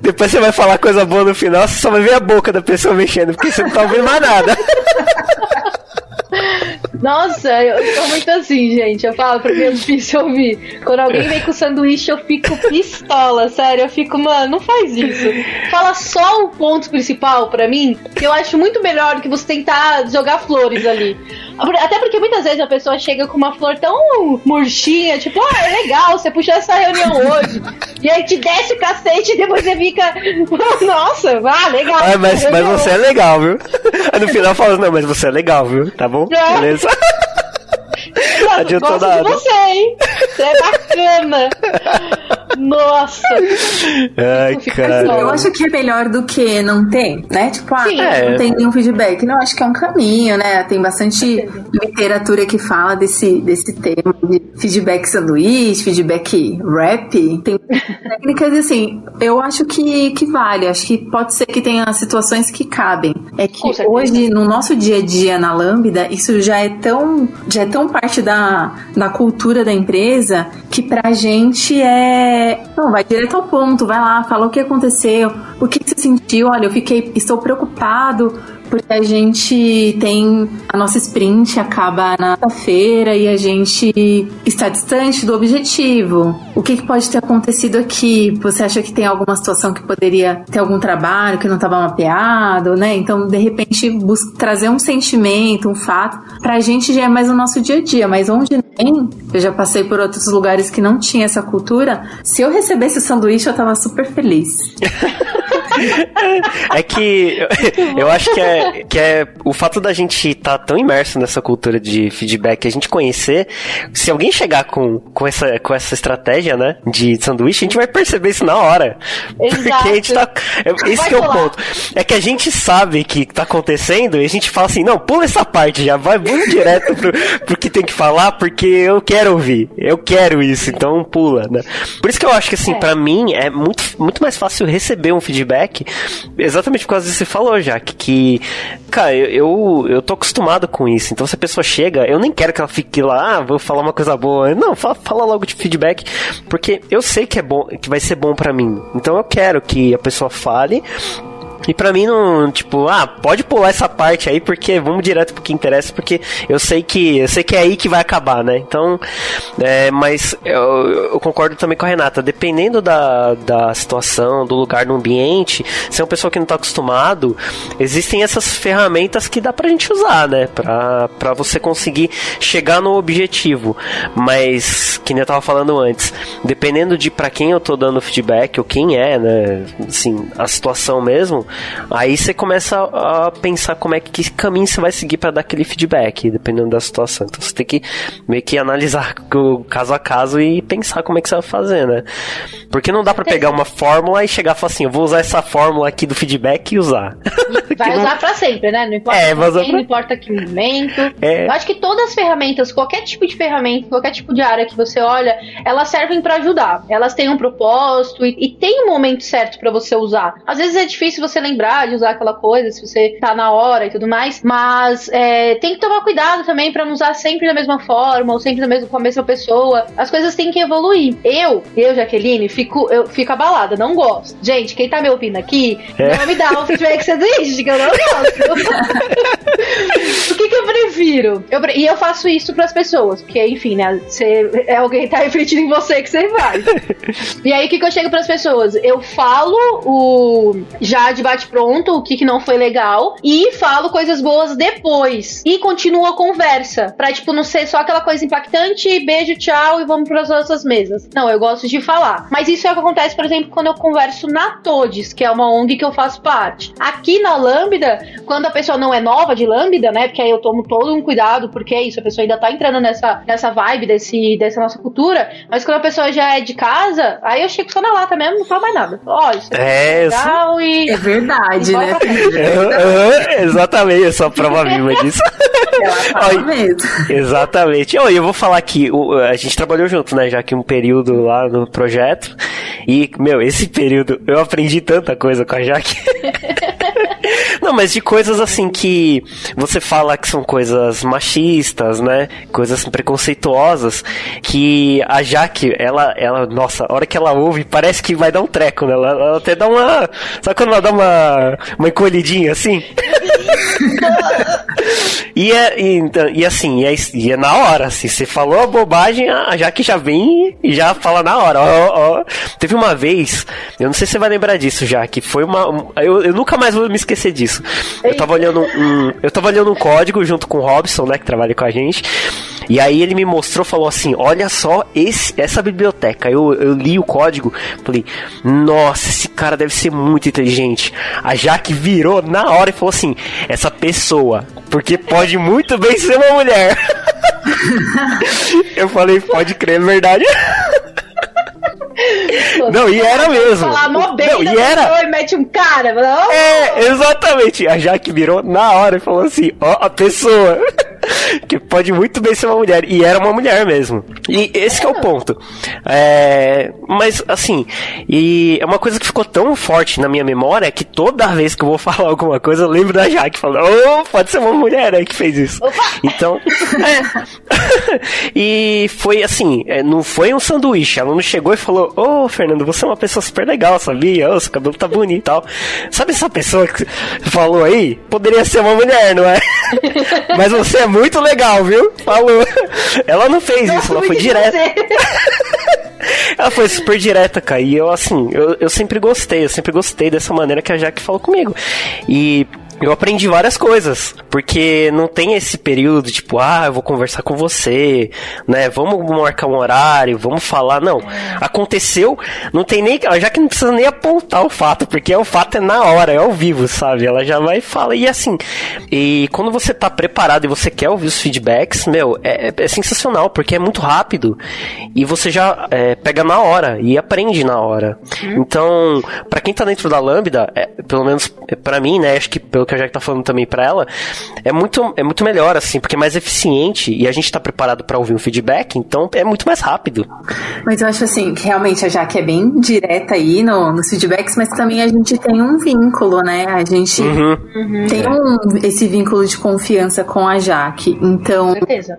Depois você vai falar coisa boa no final, você só vai ver a boca da pessoa mexendo, porque você não tá ouvindo mais nada. Nossa, eu sou muito assim, gente. Eu falo porque é difícil ouvir. Quando alguém vem com sanduíche, eu fico pistola, sério. Eu fico, mano, não faz isso. Fala só o ponto principal para mim, que eu acho muito melhor do que você tentar jogar flores ali. Até porque muitas vezes a pessoa chega com uma flor tão murchinha, tipo, ah, é legal, você puxou essa reunião hoje. e aí te desce o cacete e depois você fica, nossa, ah, legal. Ah, mas, mas você é legal, viu? Aí no final fala, não, mas você é legal, viu? Tá bom? É. Beleza. Adiantou gosto nada. de você, hein? Você é bacana. Nossa! Ai, cara. Eu acho que é melhor do que não ter, né? Tipo, ah, é. não tem nenhum feedback. Não, acho que é um caminho, né? Tem bastante literatura que fala desse, desse tema de feedback sanduíche, feedback rap. Tem técnicas assim, eu acho que, que vale. Acho que pode ser que tenha situações que cabem. É que hoje, no nosso dia a dia na Lambda, isso já é tão, já é tão parte da, da cultura da empresa que pra gente é. Não, vai direto ao ponto, vai lá, fala o que aconteceu, o que você sentiu, olha, eu fiquei, estou preocupado porque a gente tem a nossa sprint acaba na feira e a gente está distante do objetivo. O que, que, pode ter acontecido aqui? Você acha que tem alguma situação que poderia ter algum trabalho que não estava mapeado, né? Então, de repente, busca trazer um sentimento, um fato, pra gente já é mais o nosso dia a dia, mas onde nem, eu já passei por outros lugares que não tinha essa cultura, se eu recebesse o sanduíche, eu tava super feliz. é que eu acho que é, que é o fato da gente estar tá tão imerso nessa cultura de feedback, a gente conhecer, se alguém chegar com, com, essa, com essa estratégia, né, de sanduíche, a gente vai perceber isso na hora. Exato. Porque a gente tá. É, esse que é o ponto. É que a gente sabe que tá acontecendo e a gente fala assim, não, pula essa parte já, vai muito direto pro, pro que tem que falar, porque eu quero ouvir, eu quero isso, então pula, né? Por isso que eu acho que assim, é. para mim é muito, muito mais fácil receber um feedback exatamente por causa disso que você falou, já que, cara, eu, eu, eu, tô acostumado com isso. Então, se a pessoa chega, eu nem quero que ela fique lá, ah, vou falar uma coisa boa. Não, fala, fala logo de feedback, porque eu sei que é bom, que vai ser bom para mim. Então, eu quero que a pessoa fale e para mim não, tipo, ah, pode pular essa parte aí porque vamos direto pro que interessa, porque eu sei que eu sei que é aí que vai acabar, né? Então, é, mas eu, eu, concordo também com a Renata, dependendo da, da situação, do lugar, do ambiente, se é uma pessoa que não tá acostumado, existem essas ferramentas que dá pra gente usar, né? Pra, você conseguir chegar no objetivo. Mas, que nem eu tava falando antes, dependendo de para quem eu tô dando feedback ou quem é, né? Assim, a situação mesmo, Aí você começa a pensar como é que caminho você vai seguir para dar aquele feedback, dependendo da situação. Então você tem que meio que analisar o caso a caso e pensar como é que você vai fazer, né? Porque não dá para pegar uma fórmula e chegar e falar assim, eu vou usar essa fórmula aqui do feedback e usar. Vai não... usar para sempre, né? Não importa é, quem, pra... não importa que momento. É. Eu acho que todas as ferramentas, qualquer tipo de ferramenta, qualquer tipo de área que você olha, elas servem para ajudar. Elas têm um propósito e, e tem um momento certo para você usar. Às vezes é difícil você lembrar de usar aquela coisa, se você tá na hora e tudo mais. Mas é, tem que tomar cuidado também para não usar sempre da mesma forma ou sempre mesmo, com a mesma pessoa. As coisas têm que evoluir. Eu, eu, Jaqueline, fico, eu fico abalada, não gosto. Gente, quem tá me ouvindo aqui, é. não me dá um feedback que você existe, que eu não gosto. o que, que eu prefiro? Eu, e eu faço isso pras pessoas, porque, enfim, né? Você, é alguém que tá refletindo em você que você vai. e aí, o que, que eu chego pras pessoas? Eu falo o já de bate-pronto, o que, que não foi legal, e falo coisas boas depois. E continuo a conversa. Pra, tipo, não ser só aquela coisa impactante, beijo, tchau, e vamos pras nossas mesas. Não, eu gosto de falar. Mas isso é o que acontece, por exemplo, quando eu converso na Todes, que é uma ONG que eu faço parte. Aqui na Lambda, quando a pessoa não é nova de Lambda, né? Porque aí eu tomo todo um cuidado, porque é isso, a pessoa ainda tá entrando nessa, nessa vibe desse, dessa nossa cultura. Mas quando a pessoa já é de casa, aí eu chego só na lata mesmo, não falo mais nada. Ó, oh, isso é, é legal e. É verdade, né? É, exatamente, eu sou a prova viva disso. Ela mesmo. Exatamente. Oh, eu vou falar aqui, a gente trabalhou junto, né? Já que um período lá no projeto. E, meu, esse período eu aprendi tanta coisa com a Jaque. Não, mas de coisas assim que você fala que são coisas machistas, né? Coisas preconceituosas, que a Jaque, ela, ela, nossa, a hora que ela ouve, parece que vai dar um treco, né? Ela, ela até dá uma. Sabe quando ela dá uma, uma encolhidinha assim? e, é, e, então, e assim, e é, e é, na hora, assim, você falou a bobagem, a Jaque já vem e já fala na hora. Ó, ó. Teve uma vez, eu não sei se você vai lembrar disso já, que foi uma. Eu, eu nunca mais vou me esquecer disso. Eu tava olhando um, eu tava olhando um código junto com o Robson, né, que trabalha com a gente. E aí ele me mostrou, falou assim: "Olha só esse, essa biblioteca". Eu, eu li o código, falei: "Nossa, esse cara deve ser muito inteligente". A Jaque virou na hora e falou assim: "Essa pessoa, porque pode muito bem ser uma mulher". eu falei: "Pode crer, é verdade". Não, e era mesmo. Falar mó bem, não, e era. E mete um cara. Não. É, exatamente. A Jaque virou na hora e falou assim: ó, a pessoa. que pode muito bem ser uma mulher. E era uma mulher mesmo. E esse é o ponto. É, mas, assim, e é uma coisa que ficou tão forte na minha memória que toda vez que eu vou falar alguma coisa, eu lembro da Jaque falando, oh, pode ser uma mulher aí que fez isso. Opa! Então, é. e foi assim, é, não foi um sanduíche. Ela não chegou e falou, ô, oh, Fernando, você é uma pessoa super legal, sabia? Oh, seu cabelo tá bonito e tal. Sabe essa pessoa que falou aí? Poderia ser uma mulher, não é? Mas você é muito legal, viu? Falou. Ela não fez isso, ela foi direta. ela foi super direta, cara. E eu, assim, eu, eu sempre gostei, eu sempre gostei dessa maneira que a Jaque falou comigo. E eu aprendi várias coisas, porque não tem esse período tipo, ah, eu vou conversar com você, né? Vamos marcar um horário, vamos falar. Não, aconteceu, não tem nem, já que não precisa nem apontar o fato, porque o fato é na hora, é ao vivo, sabe? Ela já vai e fala. E assim, e quando você tá preparado e você quer ouvir os feedbacks, meu, é, é, sensacional, porque é muito rápido e você já é, pega na hora e aprende na hora. Uhum. Então, para quem tá dentro da Lambda, é, pelo menos para mim, né? Acho que pelo que a Jack tá falando também para ela, é muito, é muito melhor, assim, porque é mais eficiente e a gente tá preparado para ouvir um feedback, então é muito mais rápido. Mas eu acho assim, que realmente a Jaque é bem direta aí no, nos feedbacks, mas também a gente tem um vínculo, né? A gente uhum. uhum. tem um, esse vínculo de confiança com a Jaque. Então,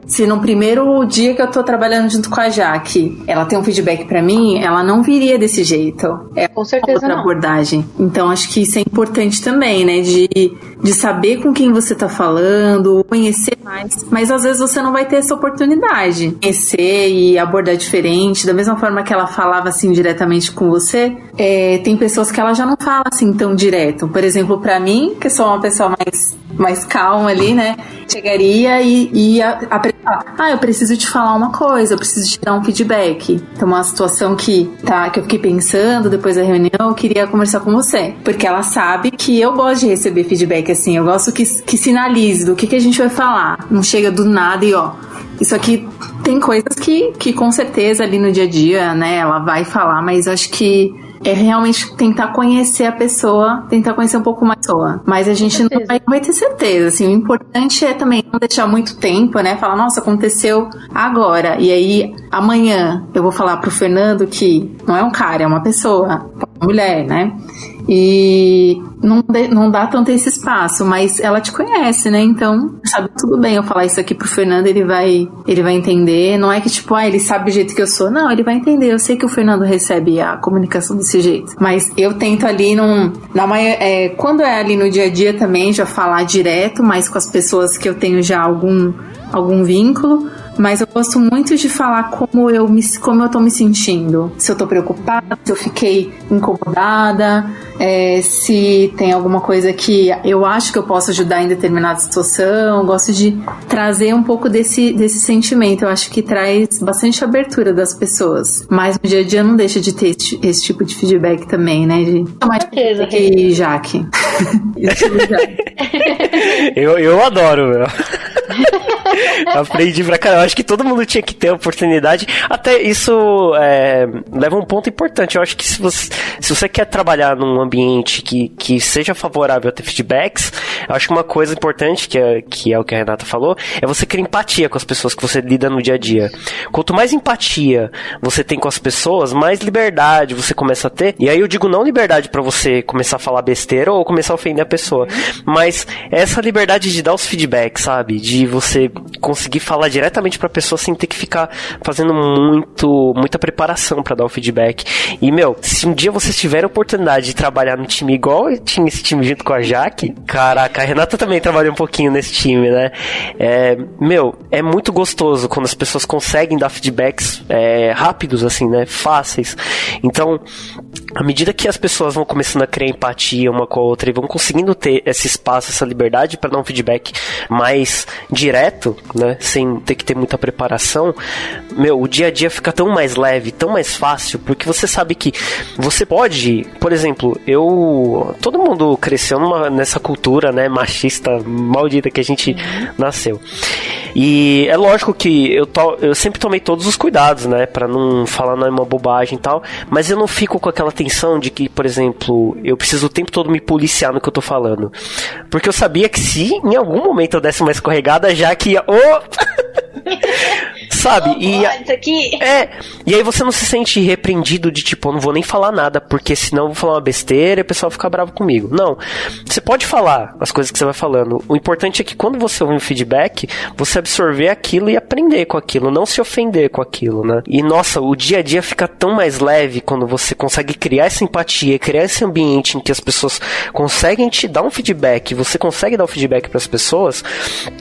se no primeiro dia que eu tô trabalhando junto com a Jaque, ela tem um feedback para mim, ela não viria desse jeito. É com certeza outra não. abordagem. Então, acho que isso é importante também, né? De Thank you. De saber com quem você tá falando, conhecer mais. Mas às vezes você não vai ter essa oportunidade. Conhecer e abordar diferente. Da mesma forma que ela falava assim diretamente com você, é, tem pessoas que ela já não fala assim tão direto. Por exemplo, para mim, que sou uma pessoa mais, mais calma ali, né? Chegaria e, e apresentar. Ah, eu preciso te falar uma coisa, eu preciso te dar um feedback. Então, uma situação que, tá, que eu fiquei pensando depois da reunião, eu queria conversar com você. Porque ela sabe que eu gosto de receber feedback assim. Eu gosto que, que sinalize do que, que a gente vai falar. Não chega do nada e ó. Isso aqui tem coisas que, que com certeza ali no dia a dia, né, ela vai falar, mas acho que é realmente tentar conhecer a pessoa, tentar conhecer um pouco mais a pessoa. Mas a gente não vai, vai, ter certeza, assim, o importante é também não deixar muito tempo, né, falar, nossa, aconteceu agora, e aí amanhã eu vou falar pro Fernando que não é um cara, é uma pessoa mulher, né? E não, de, não dá tanto esse espaço, mas ela te conhece, né? Então, sabe, tudo bem eu falar isso aqui pro Fernando, ele vai, ele vai entender. Não é que, tipo, ah, ele sabe o jeito que eu sou. Não, ele vai entender. Eu sei que o Fernando recebe a comunicação desse jeito. Mas eu tento ali num. Na maior, é, quando é ali no dia a dia também, já falar direto, mas com as pessoas que eu tenho já algum, algum vínculo mas eu gosto muito de falar como eu me, como eu tô me sentindo. Se eu tô preocupada, se eu fiquei incomodada, é, se tem alguma coisa que eu acho que eu posso ajudar em determinada situação. Eu gosto de trazer um pouco desse, desse sentimento. Eu acho que traz bastante abertura das pessoas. Mas no dia a dia não deixa de ter esse, esse tipo de feedback também, né? De... Com certeza. E Jaque. eu, eu adoro, meu. Aprendi pra caramba. Acho que todo mundo tinha que ter a oportunidade. Até isso é, leva um ponto importante. Eu acho que se você, se você quer trabalhar num ambiente que, que seja favorável a ter feedbacks, eu acho que uma coisa importante, que é, que é o que a Renata falou, é você criar empatia com as pessoas que você lida no dia a dia. Quanto mais empatia você tem com as pessoas, mais liberdade você começa a ter. E aí eu digo não liberdade para você começar a falar besteira ou começar a ofender a pessoa, mas essa liberdade de dar os feedbacks, sabe? De você conseguir falar diretamente para a pessoa sem ter que ficar fazendo muito muita preparação para dar o feedback. E meu, se um dia vocês tiverem a oportunidade de trabalhar no time igual eu tinha esse time junto com a Jaque, caraca, a Renata também trabalhou um pouquinho nesse time, né? É, meu, é muito gostoso quando as pessoas conseguem dar feedbacks é, rápidos, assim, né? Fáceis. Então, à medida que as pessoas vão começando a criar empatia uma com a outra e vão conseguindo ter esse espaço, essa liberdade para dar um feedback mais direto, né, sem ter que ter muita preparação, meu, o dia a dia fica tão mais leve, tão mais fácil, porque você sabe que você pode, por exemplo, eu, todo mundo cresceu numa, nessa cultura, né, machista maldita que a gente nasceu. E é lógico que eu, to, eu sempre tomei todos os cuidados, né, para não falar nenhuma bobagem e tal, mas eu não fico com aquela tensão de que, por exemplo, eu preciso o tempo todo me policiar no que eu tô falando. Porque eu sabia que se em algum momento eu desse uma escorregada, já que ia. Oh! Sabe? e aqui. É. E aí você não se sente repreendido de tipo, eu não vou nem falar nada, porque senão eu vou falar uma besteira e o pessoal fica bravo comigo. Não. Você pode falar as coisas que você vai falando. O importante é que quando você ouvir um feedback, você absorver aquilo e aprender com aquilo, não se ofender com aquilo, né? E nossa, o dia a dia fica tão mais leve quando você consegue criar essa empatia, criar esse ambiente em que as pessoas conseguem te dar um feedback, você consegue dar o um feedback para as pessoas,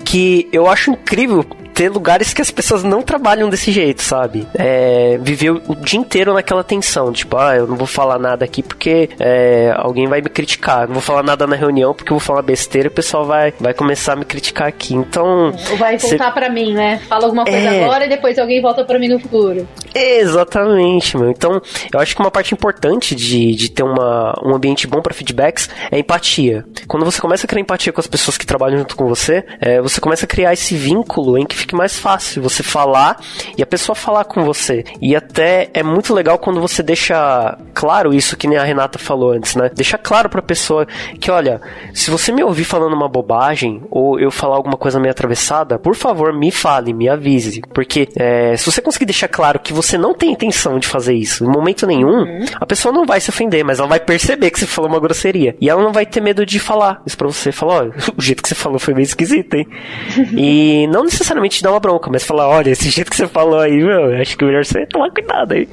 que eu acho incrível ter lugares que as pessoas não trabalham desse jeito, sabe? É, viver o dia inteiro naquela tensão, tipo, ah, eu não vou falar nada aqui porque é, alguém vai me criticar, não vou falar nada na reunião porque eu vou falar besteira e o pessoal vai, vai começar a me criticar aqui. Então. Ou vai voltar cê... para mim, né? Fala alguma coisa é... agora e depois alguém volta para mim no futuro. Exatamente, meu. Então, eu acho que uma parte importante de, de ter uma, um ambiente bom para feedbacks é empatia. Quando você começa a criar empatia com as pessoas que trabalham junto com você, é, você começa a criar esse vínculo em que fique mais fácil você falar e a pessoa falar com você. E até é muito legal quando você deixa claro isso que nem a Renata falou antes, né? Deixa claro pra pessoa que, olha, se você me ouvir falando uma bobagem ou eu falar alguma coisa meio atravessada, por favor, me fale, me avise. Porque é, se você conseguir deixar claro que você não tem intenção de fazer isso em momento nenhum, uhum. a pessoa não vai se ofender, mas ela vai perceber que você falou uma grosseria. E ela não vai ter medo de falar isso pra você. Falar, ó, o jeito que você falou foi meio esquisito, hein? e não necessariamente te dar uma bronca, mas falar, olha, esse jeito que você falou aí, meu, acho que é melhor você tomar cuidado aí.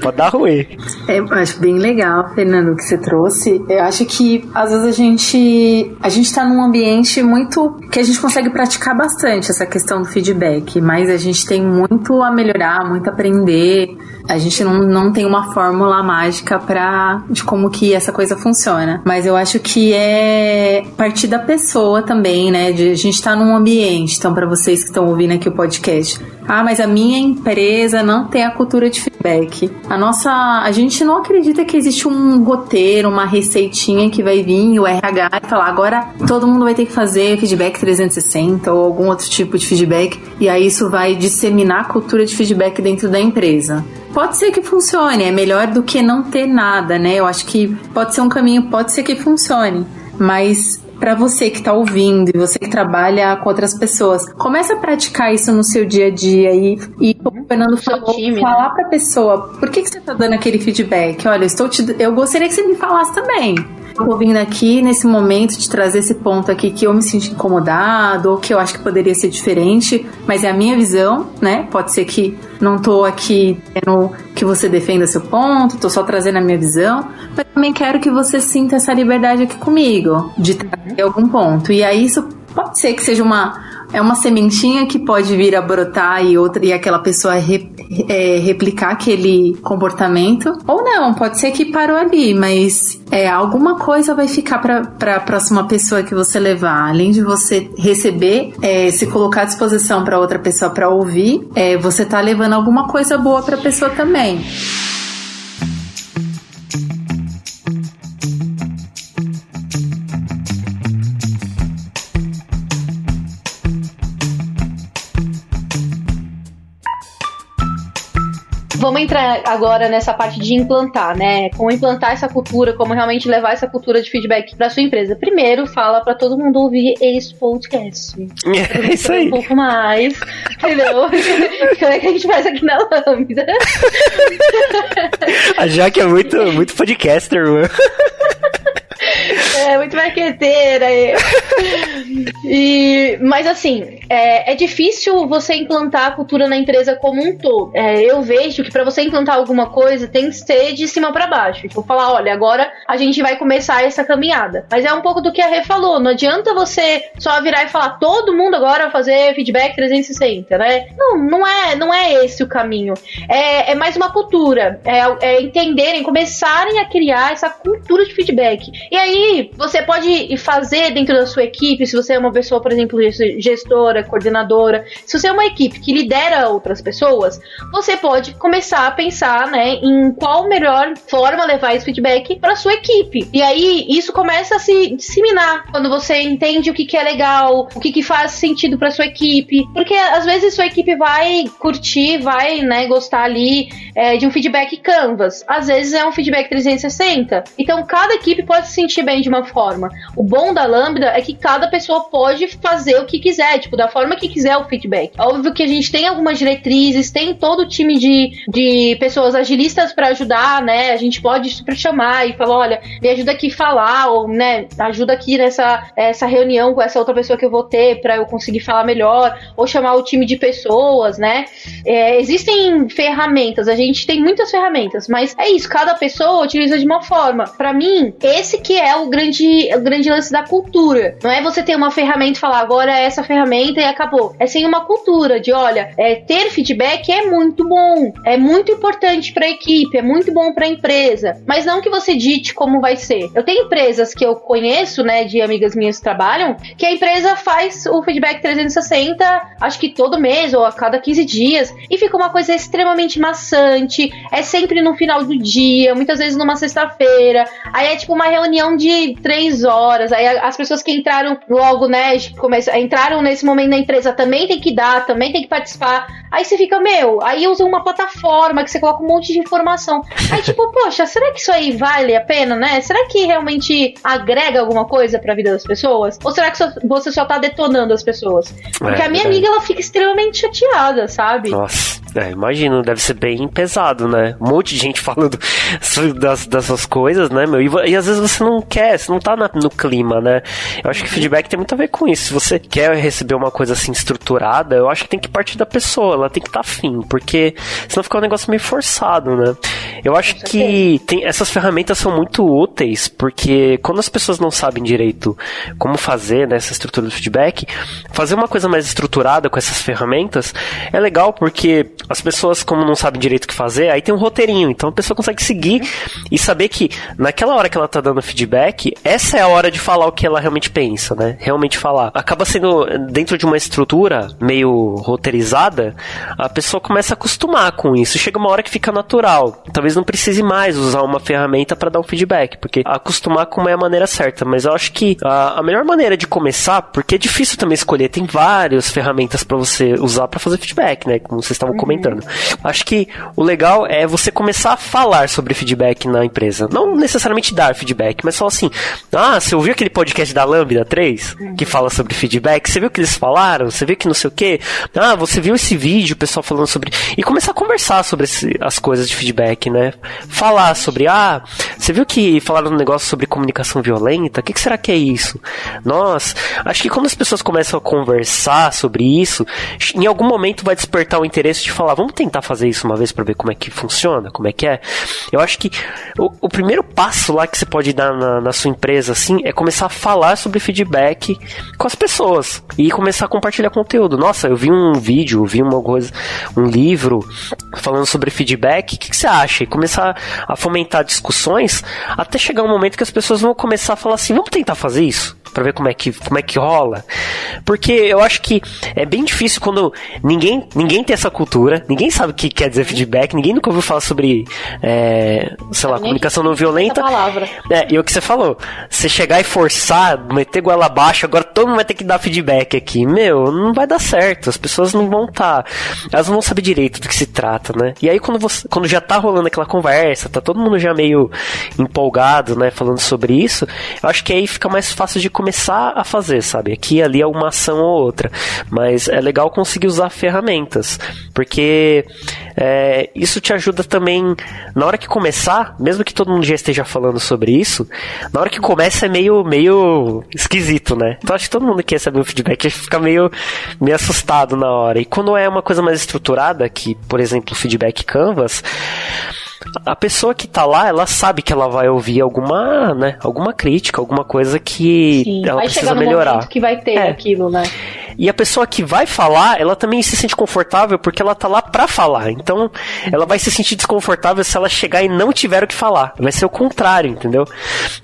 Pode dar ruim. É, eu acho bem legal, Fernando, que você trouxe. Eu acho que às vezes a gente a gente tá num ambiente muito que a gente consegue praticar bastante essa questão do feedback, mas a gente tem muito a melhorar, muito a aprender. A gente não, não tem uma fórmula mágica para de como que essa coisa funciona. Mas eu acho que é partir da pessoa também, né? De a gente tá num ambiente. Então, para vocês que estão ouvindo aqui o podcast, ah, mas a minha empresa não tem a cultura de feedback. A nossa, a gente não acredita que existe um roteiro, uma receitinha que vai vir o RH e falar agora todo mundo vai ter que fazer feedback 360 ou algum outro tipo de feedback e aí isso vai disseminar a cultura de feedback dentro da empresa. Pode ser que funcione, é melhor do que não ter nada, né? Eu acho que pode ser um caminho, pode ser que funcione, mas para você que tá ouvindo e você que trabalha com outras pessoas, comece a praticar isso no seu dia a dia e, e como o Fernando falou, time, falar né? pra pessoa, por que, que você tá dando aquele feedback? Olha, eu, estou te, eu gostaria que você me falasse também tô vindo aqui nesse momento de trazer esse ponto aqui que eu me sinto incomodado ou que eu acho que poderia ser diferente, mas é a minha visão, né? Pode ser que não tô aqui querendo que você defenda seu ponto, tô só trazendo a minha visão, mas também quero que você sinta essa liberdade aqui comigo, de trazer algum ponto. E aí isso pode ser que seja uma é uma sementinha que pode vir a brotar e outra e aquela pessoa re, é, replicar aquele comportamento. Ou não, pode ser que parou ali, mas é, alguma coisa vai ficar para a próxima pessoa que você levar. Além de você receber, é, se colocar à disposição para outra pessoa para ouvir, é, você tá levando alguma coisa boa para a pessoa também. Vamos entrar agora nessa parte de implantar, né? Como implantar essa cultura, como realmente levar essa cultura de feedback para sua empresa. Primeiro, fala para todo mundo ouvir esse podcast. É isso aí. Um pouco mais, entendeu? Como é que a gente faz aqui na Lambda? A Jaque é muito, muito podcaster, mano. É, muito marqueteira. E, mas assim, é, é, difícil você implantar a cultura na empresa como um todo. É, eu vejo que para você implantar alguma coisa tem que ser de cima para baixo. Tipo, falar, olha, agora a gente vai começar essa caminhada. Mas é um pouco do que a Rê falou. Não adianta você só virar e falar, todo mundo agora fazer feedback 360, né? Não, não é, não é esse o caminho. É, é mais uma cultura. É, é entenderem, começarem a criar essa cultura de feedback. E aí, você pode fazer dentro da sua equipe, se você é uma pessoa, por exemplo, gestora, coordenadora, se você é uma equipe que lidera outras pessoas, você pode começar a pensar, né, em qual melhor forma levar esse feedback para sua equipe. E aí, isso começa a se disseminar quando você entende o que, que é legal, o que, que faz sentido para sua equipe, porque às vezes sua equipe vai curtir, vai, né, gostar ali é, de um feedback canvas. Às vezes é um feedback 360. Então, cada equipe pode se sentir bem de uma forma. O bom da Lambda é que cada pessoa pode fazer o que quiser, tipo, da forma que quiser o feedback. Óbvio que a gente tem algumas diretrizes, tem todo o time de, de pessoas agilistas para ajudar, né? A gente pode super chamar e falar, olha, me ajuda aqui a falar, ou, né, ajuda aqui nessa essa reunião com essa outra pessoa que eu vou ter para eu conseguir falar melhor, ou chamar o time de pessoas, né? É, existem ferramentas, a gente tem muitas ferramentas, mas é isso, cada pessoa utiliza de uma forma. Para mim, esse que é o grande, o grande lance da cultura. Não é você ter uma ferramenta e falar agora é essa ferramenta e acabou. É sim uma cultura de, olha, é, ter feedback é muito bom, é muito importante para a equipe, é muito bom para a empresa, mas não que você dite como vai ser. Eu tenho empresas que eu conheço, né, de amigas minhas que trabalham, que a empresa faz o feedback 360, acho que todo mês ou a cada 15 dias, e fica uma coisa extremamente maçante, é sempre no final do dia, muitas vezes numa sexta-feira, aí é tipo uma reunião de três horas. Aí as pessoas que entraram logo, né, começa, entraram nesse momento na empresa também tem que dar, também tem que participar. Aí você fica, meu, aí usa uma plataforma que você coloca um monte de informação. Aí, tipo, poxa, será que isso aí vale a pena, né? Será que realmente agrega alguma coisa pra vida das pessoas? Ou será que você só tá detonando as pessoas? Porque é, a minha é. amiga, ela fica extremamente chateada, sabe? Nossa, é, imagino, deve ser bem pesado, né? Um monte de gente falando das, dessas coisas, né, meu? E, e às vezes você não quer, você não tá na, no clima, né? Eu acho que feedback tem muito a ver com isso. Se você quer receber uma coisa assim estruturada, eu acho que tem que partir da pessoa, ela tem que estar tá afim, porque senão fica um negócio meio forçado, né? Eu acho que tem, essas ferramentas são muito úteis, porque quando as pessoas não sabem direito como fazer né, essa estrutura do feedback, fazer uma coisa mais estruturada com essas ferramentas é legal porque as pessoas, como não sabem direito o que fazer, aí tem um roteirinho, então a pessoa consegue seguir e saber que naquela hora que ela tá dando feedback, essa é a hora de falar o que ela realmente pensa, né? Realmente falar. Acaba sendo dentro de uma estrutura meio roteirizada, a pessoa começa a acostumar com isso. Chega uma hora que fica natural. Talvez não precise mais usar uma ferramenta para dar um feedback, porque acostumar como é a maneira certa. Mas eu acho que a, a melhor maneira de começar, porque é difícil também escolher, tem várias ferramentas para você usar para fazer feedback, né? Como vocês estavam comentando comentando. Acho que o legal é você começar a falar sobre feedback na empresa. Não necessariamente dar feedback, mas falar assim: ah, você ouviu aquele podcast da Lambda 3 que fala sobre feedback? Você viu o que eles falaram? Você viu que não sei o que? Ah, você viu esse vídeo, o pessoal falando sobre. E começar a conversar sobre esse, as coisas de feedback, né? Falar sobre, ah, você viu que falaram um negócio sobre comunicação violenta? O que, que será que é isso? Nós, acho que quando as pessoas começam a conversar sobre isso, em algum momento vai despertar o interesse de falar, vamos tentar fazer isso uma vez para ver como é que funciona, como é que é. Eu acho que o, o primeiro passo lá que você pode dar na, na, sua empresa, assim, é começar a falar sobre feedback com as pessoas e começar a compartilhar conteúdo. Nossa, eu vi um vídeo, vi uma coisa, um livro falando sobre feedback, o que, que você acha? E começar a fomentar discussões até chegar um momento que as pessoas vão começar a falar assim, vamos tentar fazer isso? Para ver como é que como é que rola. Porque eu acho que é bem difícil quando ninguém ninguém tem essa cultura, ninguém sabe o que quer dizer feedback, ninguém nunca ouviu falar sobre, é, sei lá, comunicação não violenta. Palavra. É, e o que você falou, você chegar e forçar, meter goela abaixo, agora todo mundo vai ter que dar feedback aqui. Meu, não vai dar certo, as pessoas não vão estar, tá, elas não vão saber direito do que se trata, né? E aí quando você, quando já tá rolando aquela conversa, tá todo mundo já meio empolgado, né, falando sobre isso, eu acho que aí fica mais fácil de começar a fazer, sabe? Aqui e ali é uma ação ou outra. Mas é legal conseguir usar ferramentas, porque é, isso te ajuda também. Na hora que começar, mesmo que todo mundo já esteja falando sobre isso, na hora que começa é meio, meio esquisito, né? Então acho que todo mundo quer saber o feedback fica meio, meio assustado na hora. E quando é uma coisa mais estruturada, que, por exemplo, o feedback Canvas a pessoa que tá lá, ela sabe que ela vai ouvir alguma, né, alguma crítica, alguma coisa que Sim, ela precisa melhorar. que vai ter é. aquilo, né? E a pessoa que vai falar, ela também se sente confortável porque ela tá lá pra falar. Então, ela vai se sentir desconfortável se ela chegar e não tiver o que falar. Vai ser o contrário, entendeu?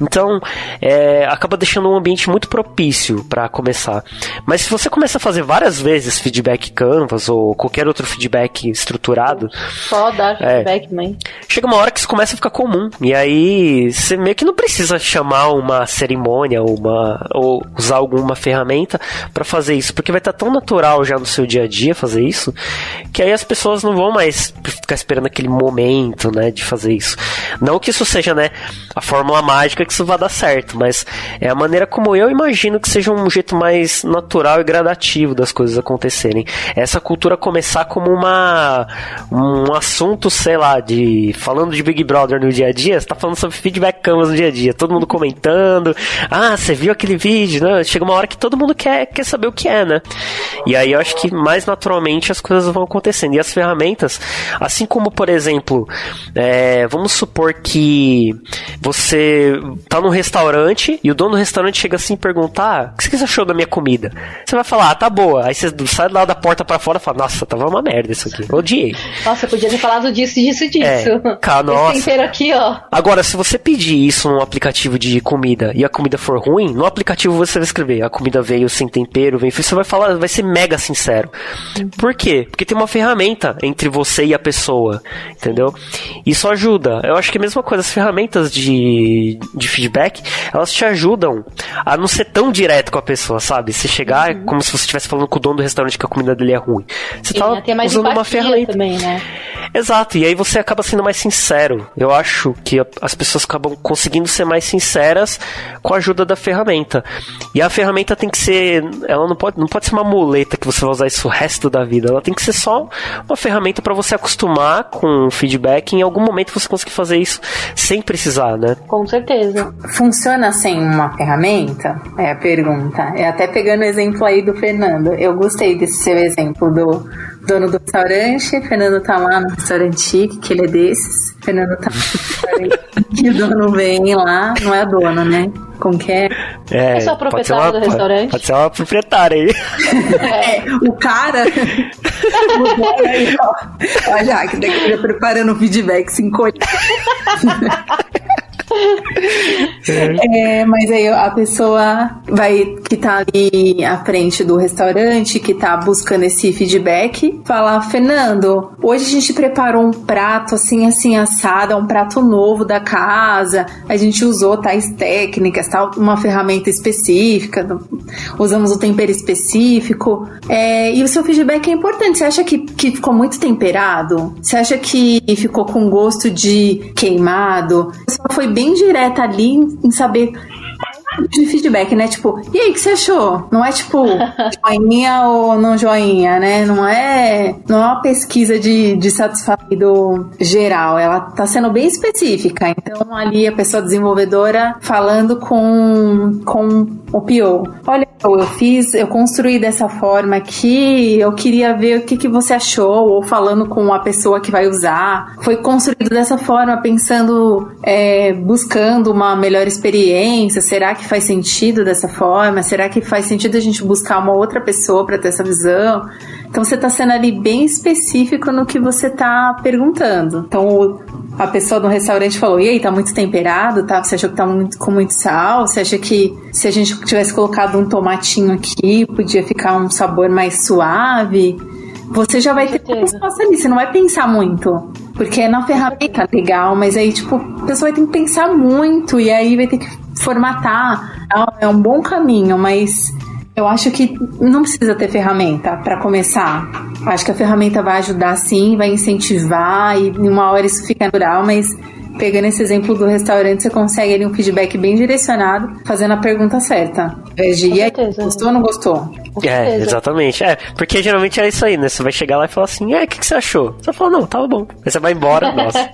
Então, é, acaba deixando um ambiente muito propício para começar. Mas se você começa a fazer várias vezes feedback Canvas ou qualquer outro feedback estruturado. Só dar é, feedback, é, mãe. Chega uma hora que isso começa a ficar comum. E aí, você meio que não precisa chamar uma cerimônia ou, uma, ou usar alguma ferramenta para fazer isso porque vai estar tá tão natural já no seu dia a dia fazer isso, que aí as pessoas não vão mais ficar esperando aquele momento, né, de fazer isso. Não que isso seja, né, a fórmula mágica que isso vai dar certo, mas é a maneira como eu imagino que seja um jeito mais natural e gradativo das coisas acontecerem. Essa cultura começar como uma um assunto, sei lá, de falando de Big Brother no dia a dia, você tá falando sobre feedback camas no dia a dia, todo mundo comentando, ah, você viu aquele vídeo, né? Chega uma hora que todo mundo quer, quer saber o que é, né? E aí eu acho que mais naturalmente as coisas vão acontecendo. E as ferramentas, assim como, por exemplo, é, vamos supor que você tá num restaurante e o dono do restaurante chega assim e perguntar: ah, o que você achou da minha comida? Você vai falar, ah, tá boa. Aí você sai lá da porta para fora e fala, nossa, tava uma merda isso aqui. Odiei. Nossa, eu podia ter falado disso, disso, disso. É, cara, nossa. Aqui, ó. Agora, se você pedir isso num aplicativo de comida e a comida for ruim, no aplicativo você vai escrever, a comida veio sem tempero, veio você vai falar, vai ser mega sincero. Por quê? Porque tem uma ferramenta entre você e a pessoa, entendeu? Isso ajuda. Eu acho que a mesma coisa, as ferramentas de, de feedback, elas te ajudam a não ser tão direto com a pessoa, sabe? Se chegar uhum. como se você estivesse falando com o dono do restaurante que a comida dele é ruim. Você tá usando uma ferramenta. Também, né? Exato, e aí você acaba sendo mais sincero. Eu acho que as pessoas acabam conseguindo ser mais sinceras com a ajuda da ferramenta. E a ferramenta tem que ser, ela não pode, não pode ser uma muleta que você vai usar isso o resto da vida. Ela tem que ser só uma ferramenta para você acostumar com o feedback e em algum momento você conseguir fazer isso sem precisar, né? Com certeza. Funciona sem uma ferramenta? É a pergunta. É até pegando o exemplo aí do Fernando. Eu gostei desse seu exemplo do dono do restaurante. Fernando tá lá no restaurante chique, que ele é desses. Fernando tá no restaurante que o dono vem lá, não é a dona, né? Como que é? É, é só proprietário do restaurante. Pode ser uma proprietária aí. É, o cara. Olha, que daqui preparando o feedback 50. é, mas aí a pessoa vai que tá ali à frente do restaurante, que tá buscando esse feedback, fala: Fernando, hoje a gente preparou um prato assim, assim, assado, é um prato novo da casa, a gente usou tais técnicas, tal, uma ferramenta específica, usamos o tempero específico. É, e o seu feedback é importante. Você acha que, que ficou muito temperado? Você acha que ficou com gosto de queimado? Só foi bem direta ali em saber de feedback, né? Tipo, e aí, o que você achou? Não é tipo joinha ou não joinha, né? Não é, não é uma pesquisa de, de satisfazido geral. Ela tá sendo bem específica. Então, ali a pessoa desenvolvedora falando com, com o PO. Olha, eu fiz, eu construí dessa forma aqui, eu queria ver o que, que você achou, ou falando com a pessoa que vai usar. Foi construído dessa forma, pensando, é, buscando uma melhor experiência. Será que faz sentido dessa forma? Será que faz sentido a gente buscar uma outra pessoa para ter essa visão? Então você está sendo ali bem específico no que você está perguntando. Então a pessoa no restaurante falou: "E aí, tá muito temperado, tá? Você achou que tá muito, com muito sal? Você acha que se a gente tivesse colocado um tomatinho aqui, podia ficar um sabor mais suave?" Você já vai ter uma resposta ali, você não vai pensar muito. Porque é na ferramenta legal, mas aí, tipo, a pessoa vai ter que pensar muito e aí vai ter que formatar. É um bom caminho, mas eu acho que não precisa ter ferramenta para começar. Acho que a ferramenta vai ajudar sim, vai incentivar e em uma hora isso fica natural, mas pegando esse exemplo do restaurante, você consegue ali um feedback bem direcionado, fazendo a pergunta certa. E aí, gostou ou não gostou? É, exatamente. É, porque geralmente é isso aí, né? Você vai chegar lá e falar assim, é, o que, que você achou? Você fala, não, tava bom. Aí você vai embora, nossa.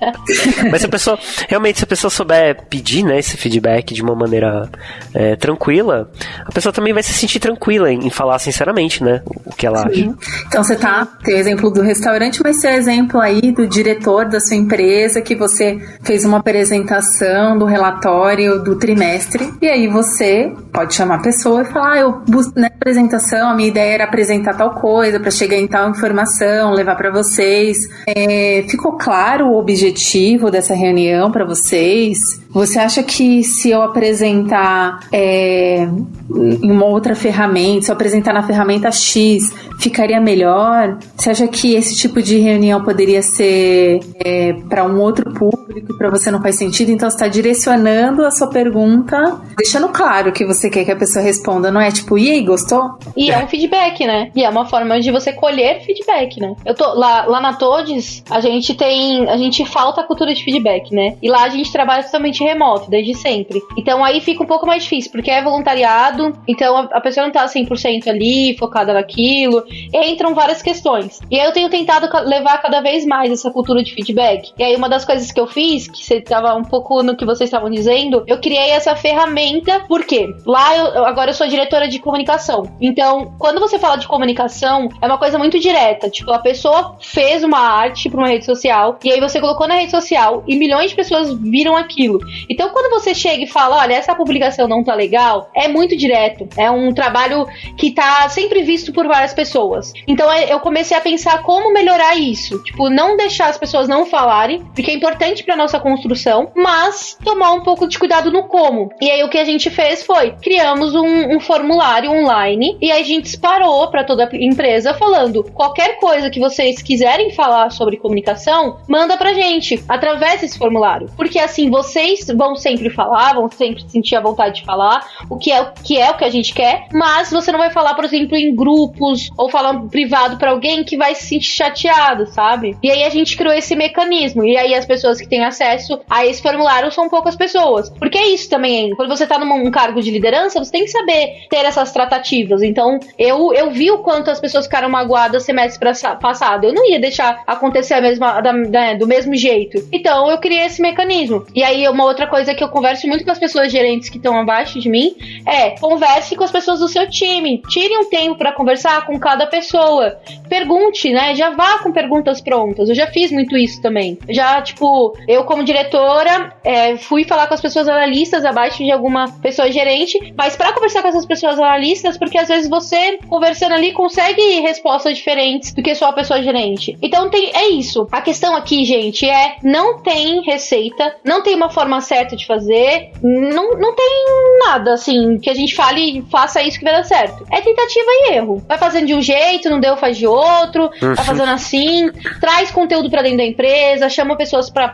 Mas se a pessoa, realmente, se a pessoa souber pedir, né, esse feedback de uma maneira é, tranquila, a pessoa também vai se sentir tranquila em, em falar sinceramente, né, o que ela Sim. acha. Então você tá, tem o exemplo do restaurante, mas tem o exemplo aí do diretor da sua empresa que você fez uma apresentação do relatório do trimestre, e aí você pode chamar a pessoa e falar, ah, eu na apresentação, a minha ideia era apresentar tal coisa para chegar em tal informação, levar para vocês. É, ficou claro o objetivo dessa reunião para vocês? Você acha que se eu apresentar é, em uma outra ferramenta, se eu apresentar na ferramenta X, ficaria melhor? Você acha que esse tipo de reunião poderia ser é, para um outro público, para você não faz sentido? Então você está direcionando a sua pergunta, deixando claro que você quer que a pessoa responda, não é tipo, e aí, gostou? E é um feedback, né? E é uma forma de você colher feedback, né? Eu tô lá, lá na Todes, a gente tem, a gente falta a cultura de feedback, né? E lá a gente trabalha totalmente remoto, desde sempre. Então aí fica um pouco mais difícil, porque é voluntariado, então a, a pessoa não tá 100% ali, focada naquilo, e entram várias questões. E aí eu tenho tentado levar cada vez mais essa cultura de feedback. E aí uma das coisas que eu fiz, que você tava um pouco no que vocês estavam dizendo, eu criei essa ferramenta, porque lá eu, agora eu sou diretora de comunicação. Então, quando você fala de comunicação, é uma coisa muito direta. Tipo, a pessoa fez uma arte para uma rede social, e aí você colocou na rede social, e milhões de pessoas viram aquilo. Então, quando você chega e fala, olha, essa publicação não tá legal, é muito direto. É um trabalho que tá sempre visto por várias pessoas. Então, é, eu comecei a pensar como melhorar isso. Tipo, não deixar as pessoas não falarem, porque é importante para nossa construção, mas tomar um pouco de cuidado no como. E aí, o que a gente fez foi criamos um, um formulário online e a gente disparou para toda a empresa falando qualquer coisa que vocês quiserem falar sobre comunicação, manda pra gente através desse formulário. Porque assim, vocês vão sempre falar, vão sempre sentir a vontade de falar, o que é o que é o que a gente quer, mas você não vai falar, por exemplo, em grupos ou falar privado para alguém que vai se sentir chateado, sabe? E aí a gente criou esse mecanismo. E aí as pessoas que têm acesso a esse formulário são poucas pessoas. Porque é isso também, quando você tá num cargo de liderança, você tem que saber ter essas tratativas. Então, eu, eu vi o quanto as pessoas ficaram magoadas semestre passado. Eu não ia deixar acontecer a mesma, da, da, do mesmo jeito. Então, eu criei esse mecanismo. E aí, uma outra coisa que eu converso muito com as pessoas gerentes que estão abaixo de mim é converse com as pessoas do seu time. Tire um tempo para conversar com cada pessoa. Pergunte, né? Já vá com perguntas prontas. Eu já fiz muito isso também. Já, tipo, eu como diretora, é, fui falar com as pessoas analistas abaixo de alguma pessoa gerente, mas para conversar com essas pessoas analistas, porque às vezes você, conversando ali, consegue respostas diferentes do que só a pessoa gerente. Então tem, é isso. A questão aqui, gente, é não tem receita, não tem uma forma certa de fazer. Não, não tem nada, assim, que a gente fale, faça isso que vai dar certo. É tentativa e erro. Vai fazendo de um jeito, não deu, faz de outro, uhum. vai fazendo assim, traz conteúdo para dentro da empresa, chama pessoas para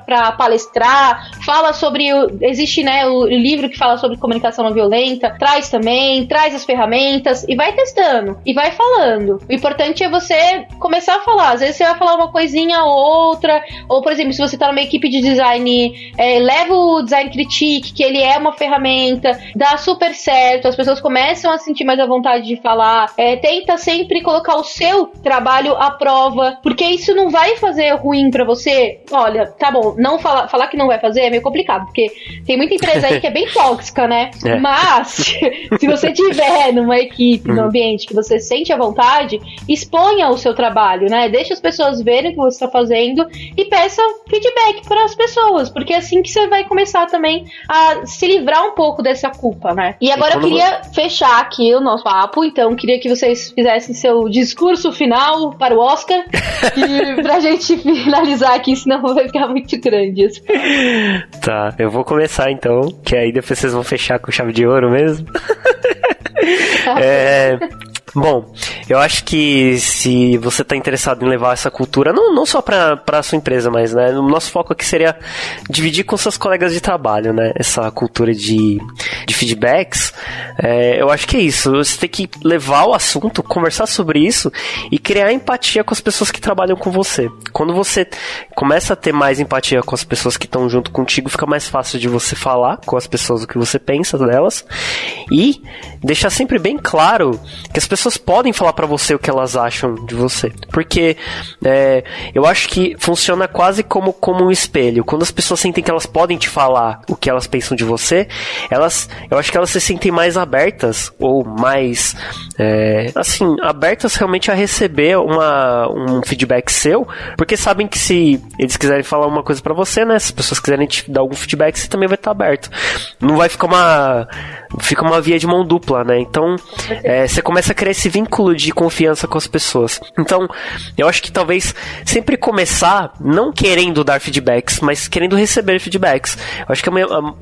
palestrar, fala sobre. Existe, né, o livro que fala sobre comunicação não violenta, traz também, traz as ferramentas e vai testando e vai falando. O importante é você começar a falar. Às vezes você vai falar uma coisinha ou outra, ou por exemplo, se você tá numa equipe de design, é, leva o design critique, que ele é uma ferramenta, dá super certo, as pessoas começam a sentir mais a vontade de falar. É, tenta sempre colocar o seu trabalho à prova, porque isso não vai fazer ruim para você. Olha, tá bom, não falar, falar que não vai fazer é meio complicado, porque tem muita empresa aí que é bem tóxica, né? É. Mas se você tiver numa equipe, num uhum. ambiente que você sente a vontade, exponha o seu trabalho, né? Deixe as pessoas verem o que você está fazendo e peça feedback para as pessoas, porque é assim que você vai começar também a se livrar um pouco dessa culpa, né? E agora eu queria fechar aqui o nosso papo, então queria que vocês fizessem seu discurso final para o Oscar e pra gente finalizar aqui, senão vai ficar muito grande. Tá, eu vou começar então, que aí depois vocês vão fechar com chave de ouro mesmo. é, Bom, eu acho que se você está interessado em levar essa cultura, não, não só para a sua empresa, mas né, o nosso foco aqui seria dividir com seus colegas de trabalho, né? Essa cultura de, de feedbacks. É, eu acho que é isso. Você tem que levar o assunto, conversar sobre isso e criar empatia com as pessoas que trabalham com você. Quando você começa a ter mais empatia com as pessoas que estão junto contigo, fica mais fácil de você falar com as pessoas o que você pensa delas e deixar sempre bem claro que as pessoas pessoas podem falar para você o que elas acham de você. Porque é, eu acho que funciona quase como, como um espelho. Quando as pessoas sentem que elas podem te falar o que elas pensam de você, elas, eu acho que elas se sentem mais abertas ou mais, é, assim, abertas realmente a receber uma, um feedback seu, porque sabem que se eles quiserem falar uma coisa para você, né, se as pessoas quiserem te dar algum feedback, você também vai estar aberto. Não vai ficar uma, fica uma via de mão dupla, né? Então, é, você começa a criar esse vínculo de confiança com as pessoas. Então, eu acho que talvez sempre começar não querendo dar feedbacks, mas querendo receber feedbacks. Eu acho que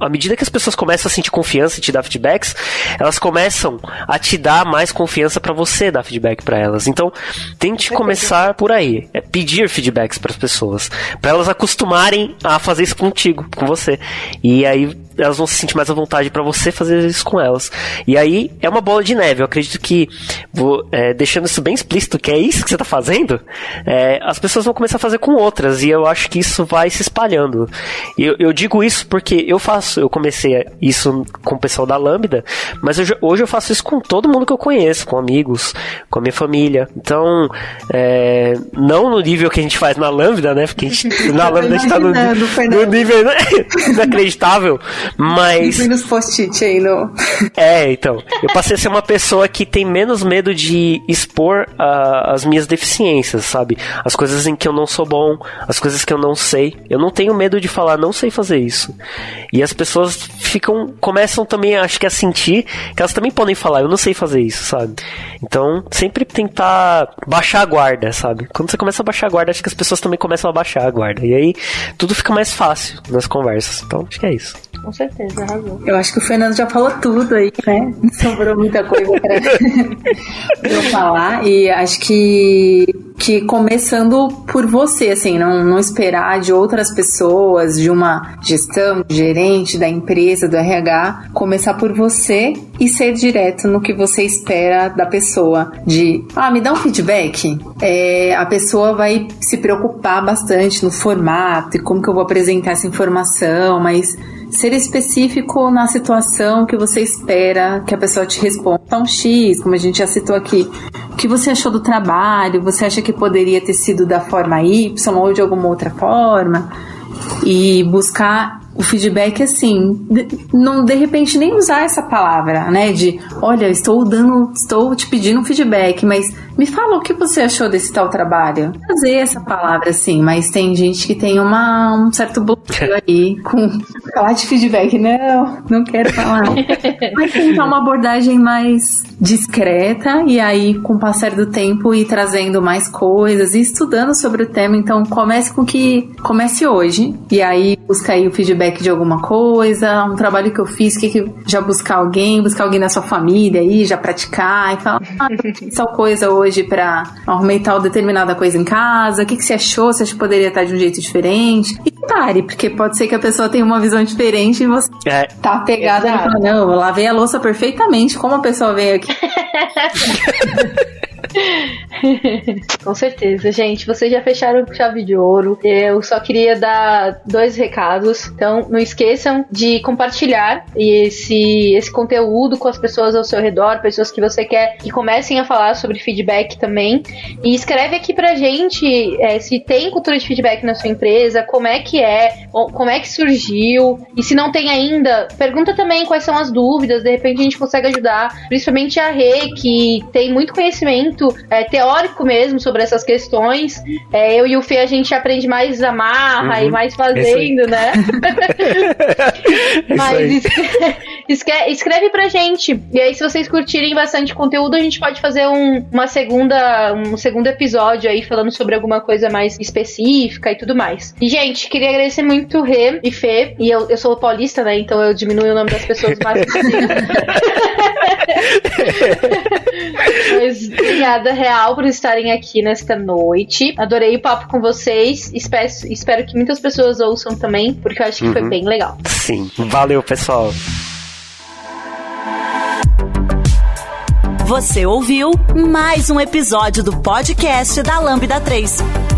à medida que as pessoas começam a sentir confiança e te dar feedbacks, elas começam a te dar mais confiança para você dar feedback para elas. Então, tente começar por aí, é pedir feedbacks para as pessoas, para elas acostumarem a fazer isso contigo, com você. E aí elas vão se sentir mais à vontade para você fazer isso com elas. E aí é uma bola de neve. Eu acredito que, vou, é, deixando isso bem explícito, que é isso que você tá fazendo, é, as pessoas vão começar a fazer com outras. E eu acho que isso vai se espalhando. E eu, eu digo isso porque eu faço, eu comecei isso com o pessoal da Lambda, mas eu, hoje eu faço isso com todo mundo que eu conheço, com amigos, com a minha família. Então, é, não no nível que a gente faz na Lambda, né? Porque a gente, na Lambda a gente tá no, no nível inacreditável. Mas. nos post-it aí, não. É, então. Eu passei a ser uma pessoa que tem menos medo de expor uh, as minhas deficiências, sabe? As coisas em que eu não sou bom, as coisas que eu não sei. Eu não tenho medo de falar, não sei fazer isso. E as pessoas ficam. começam também, acho que, a sentir que elas também podem falar, eu não sei fazer isso, sabe? Então, sempre tentar baixar a guarda, sabe? Quando você começa a baixar a guarda, acho que as pessoas também começam a baixar a guarda. E aí tudo fica mais fácil nas conversas. Então, acho que é isso. Certeza, arrasou. Eu acho que o Fernando já falou tudo aí, né? Sobrou muita coisa pra eu falar. E acho que, que começando por você, assim, não, não esperar de outras pessoas, de uma gestão, de gerente da empresa, do RH, começar por você e ser direto no que você espera da pessoa. De, ah, me dá um feedback. É, a pessoa vai se preocupar bastante no formato e como que eu vou apresentar essa informação, mas ser específico na situação que você espera que a pessoa te responda. Então, X, como a gente já citou aqui, o que você achou do trabalho? Você acha que poderia ter sido da forma Y ou de alguma outra forma? E buscar o feedback assim, de, não de repente nem usar essa palavra, né? De olha, estou dando, estou te pedindo um feedback, mas me fala o que você achou desse tal trabalho. Fazer essa palavra assim, mas tem gente que tem uma, um certo bloqueio aí com falar de feedback. Não, não quero falar. mas tentar uma abordagem mais discreta e aí, com o passar do tempo, ir trazendo mais coisas e estudando sobre o tema. Então, comece com que comece hoje e aí busca aí o feedback de alguma coisa, um trabalho que eu fiz, que, que já buscar alguém, buscar alguém na sua família aí, já praticar e falar, ah, tal coisa hoje para arrumei tal determinada coisa em casa, o que, que você achou? Você acha que poderia estar de um jeito diferente? E pare, porque pode ser que a pessoa tenha uma visão diferente e você é. tá pegada e fala, não, eu lavei a louça perfeitamente, como a pessoa veio aqui. Com certeza, gente. Vocês já fecharam com chave de ouro. Eu só queria dar dois recados. Então, não esqueçam de compartilhar esse, esse conteúdo com as pessoas ao seu redor, pessoas que você quer que comecem a falar sobre feedback também. E escreve aqui pra gente é, se tem cultura de feedback na sua empresa, como é que é, como é que surgiu. E se não tem ainda, pergunta também quais são as dúvidas. De repente a gente consegue ajudar, principalmente a Rê, que tem muito conhecimento é, teórico mesmo sobre essas questões. É, eu e o Fê a gente aprende mais amarra uhum. e mais fazendo, né? Mas escreve, escreve pra gente. E aí, se vocês curtirem bastante conteúdo, a gente pode fazer um, uma segunda, um segundo episódio aí falando sobre alguma coisa mais específica e tudo mais. E, gente, queria agradecer muito Rê e Fê. E eu, eu sou paulista, né? Então eu diminuo o nome das pessoas mais possível. Mas obrigada, Real, por estarem aqui nesta noite. Adorei o papo com vocês. Espero, espero que muitas pessoas ouçam também, porque eu acho que uhum. foi bem legal. Sim, valeu, pessoal. Você ouviu mais um episódio do podcast da Lambda 3.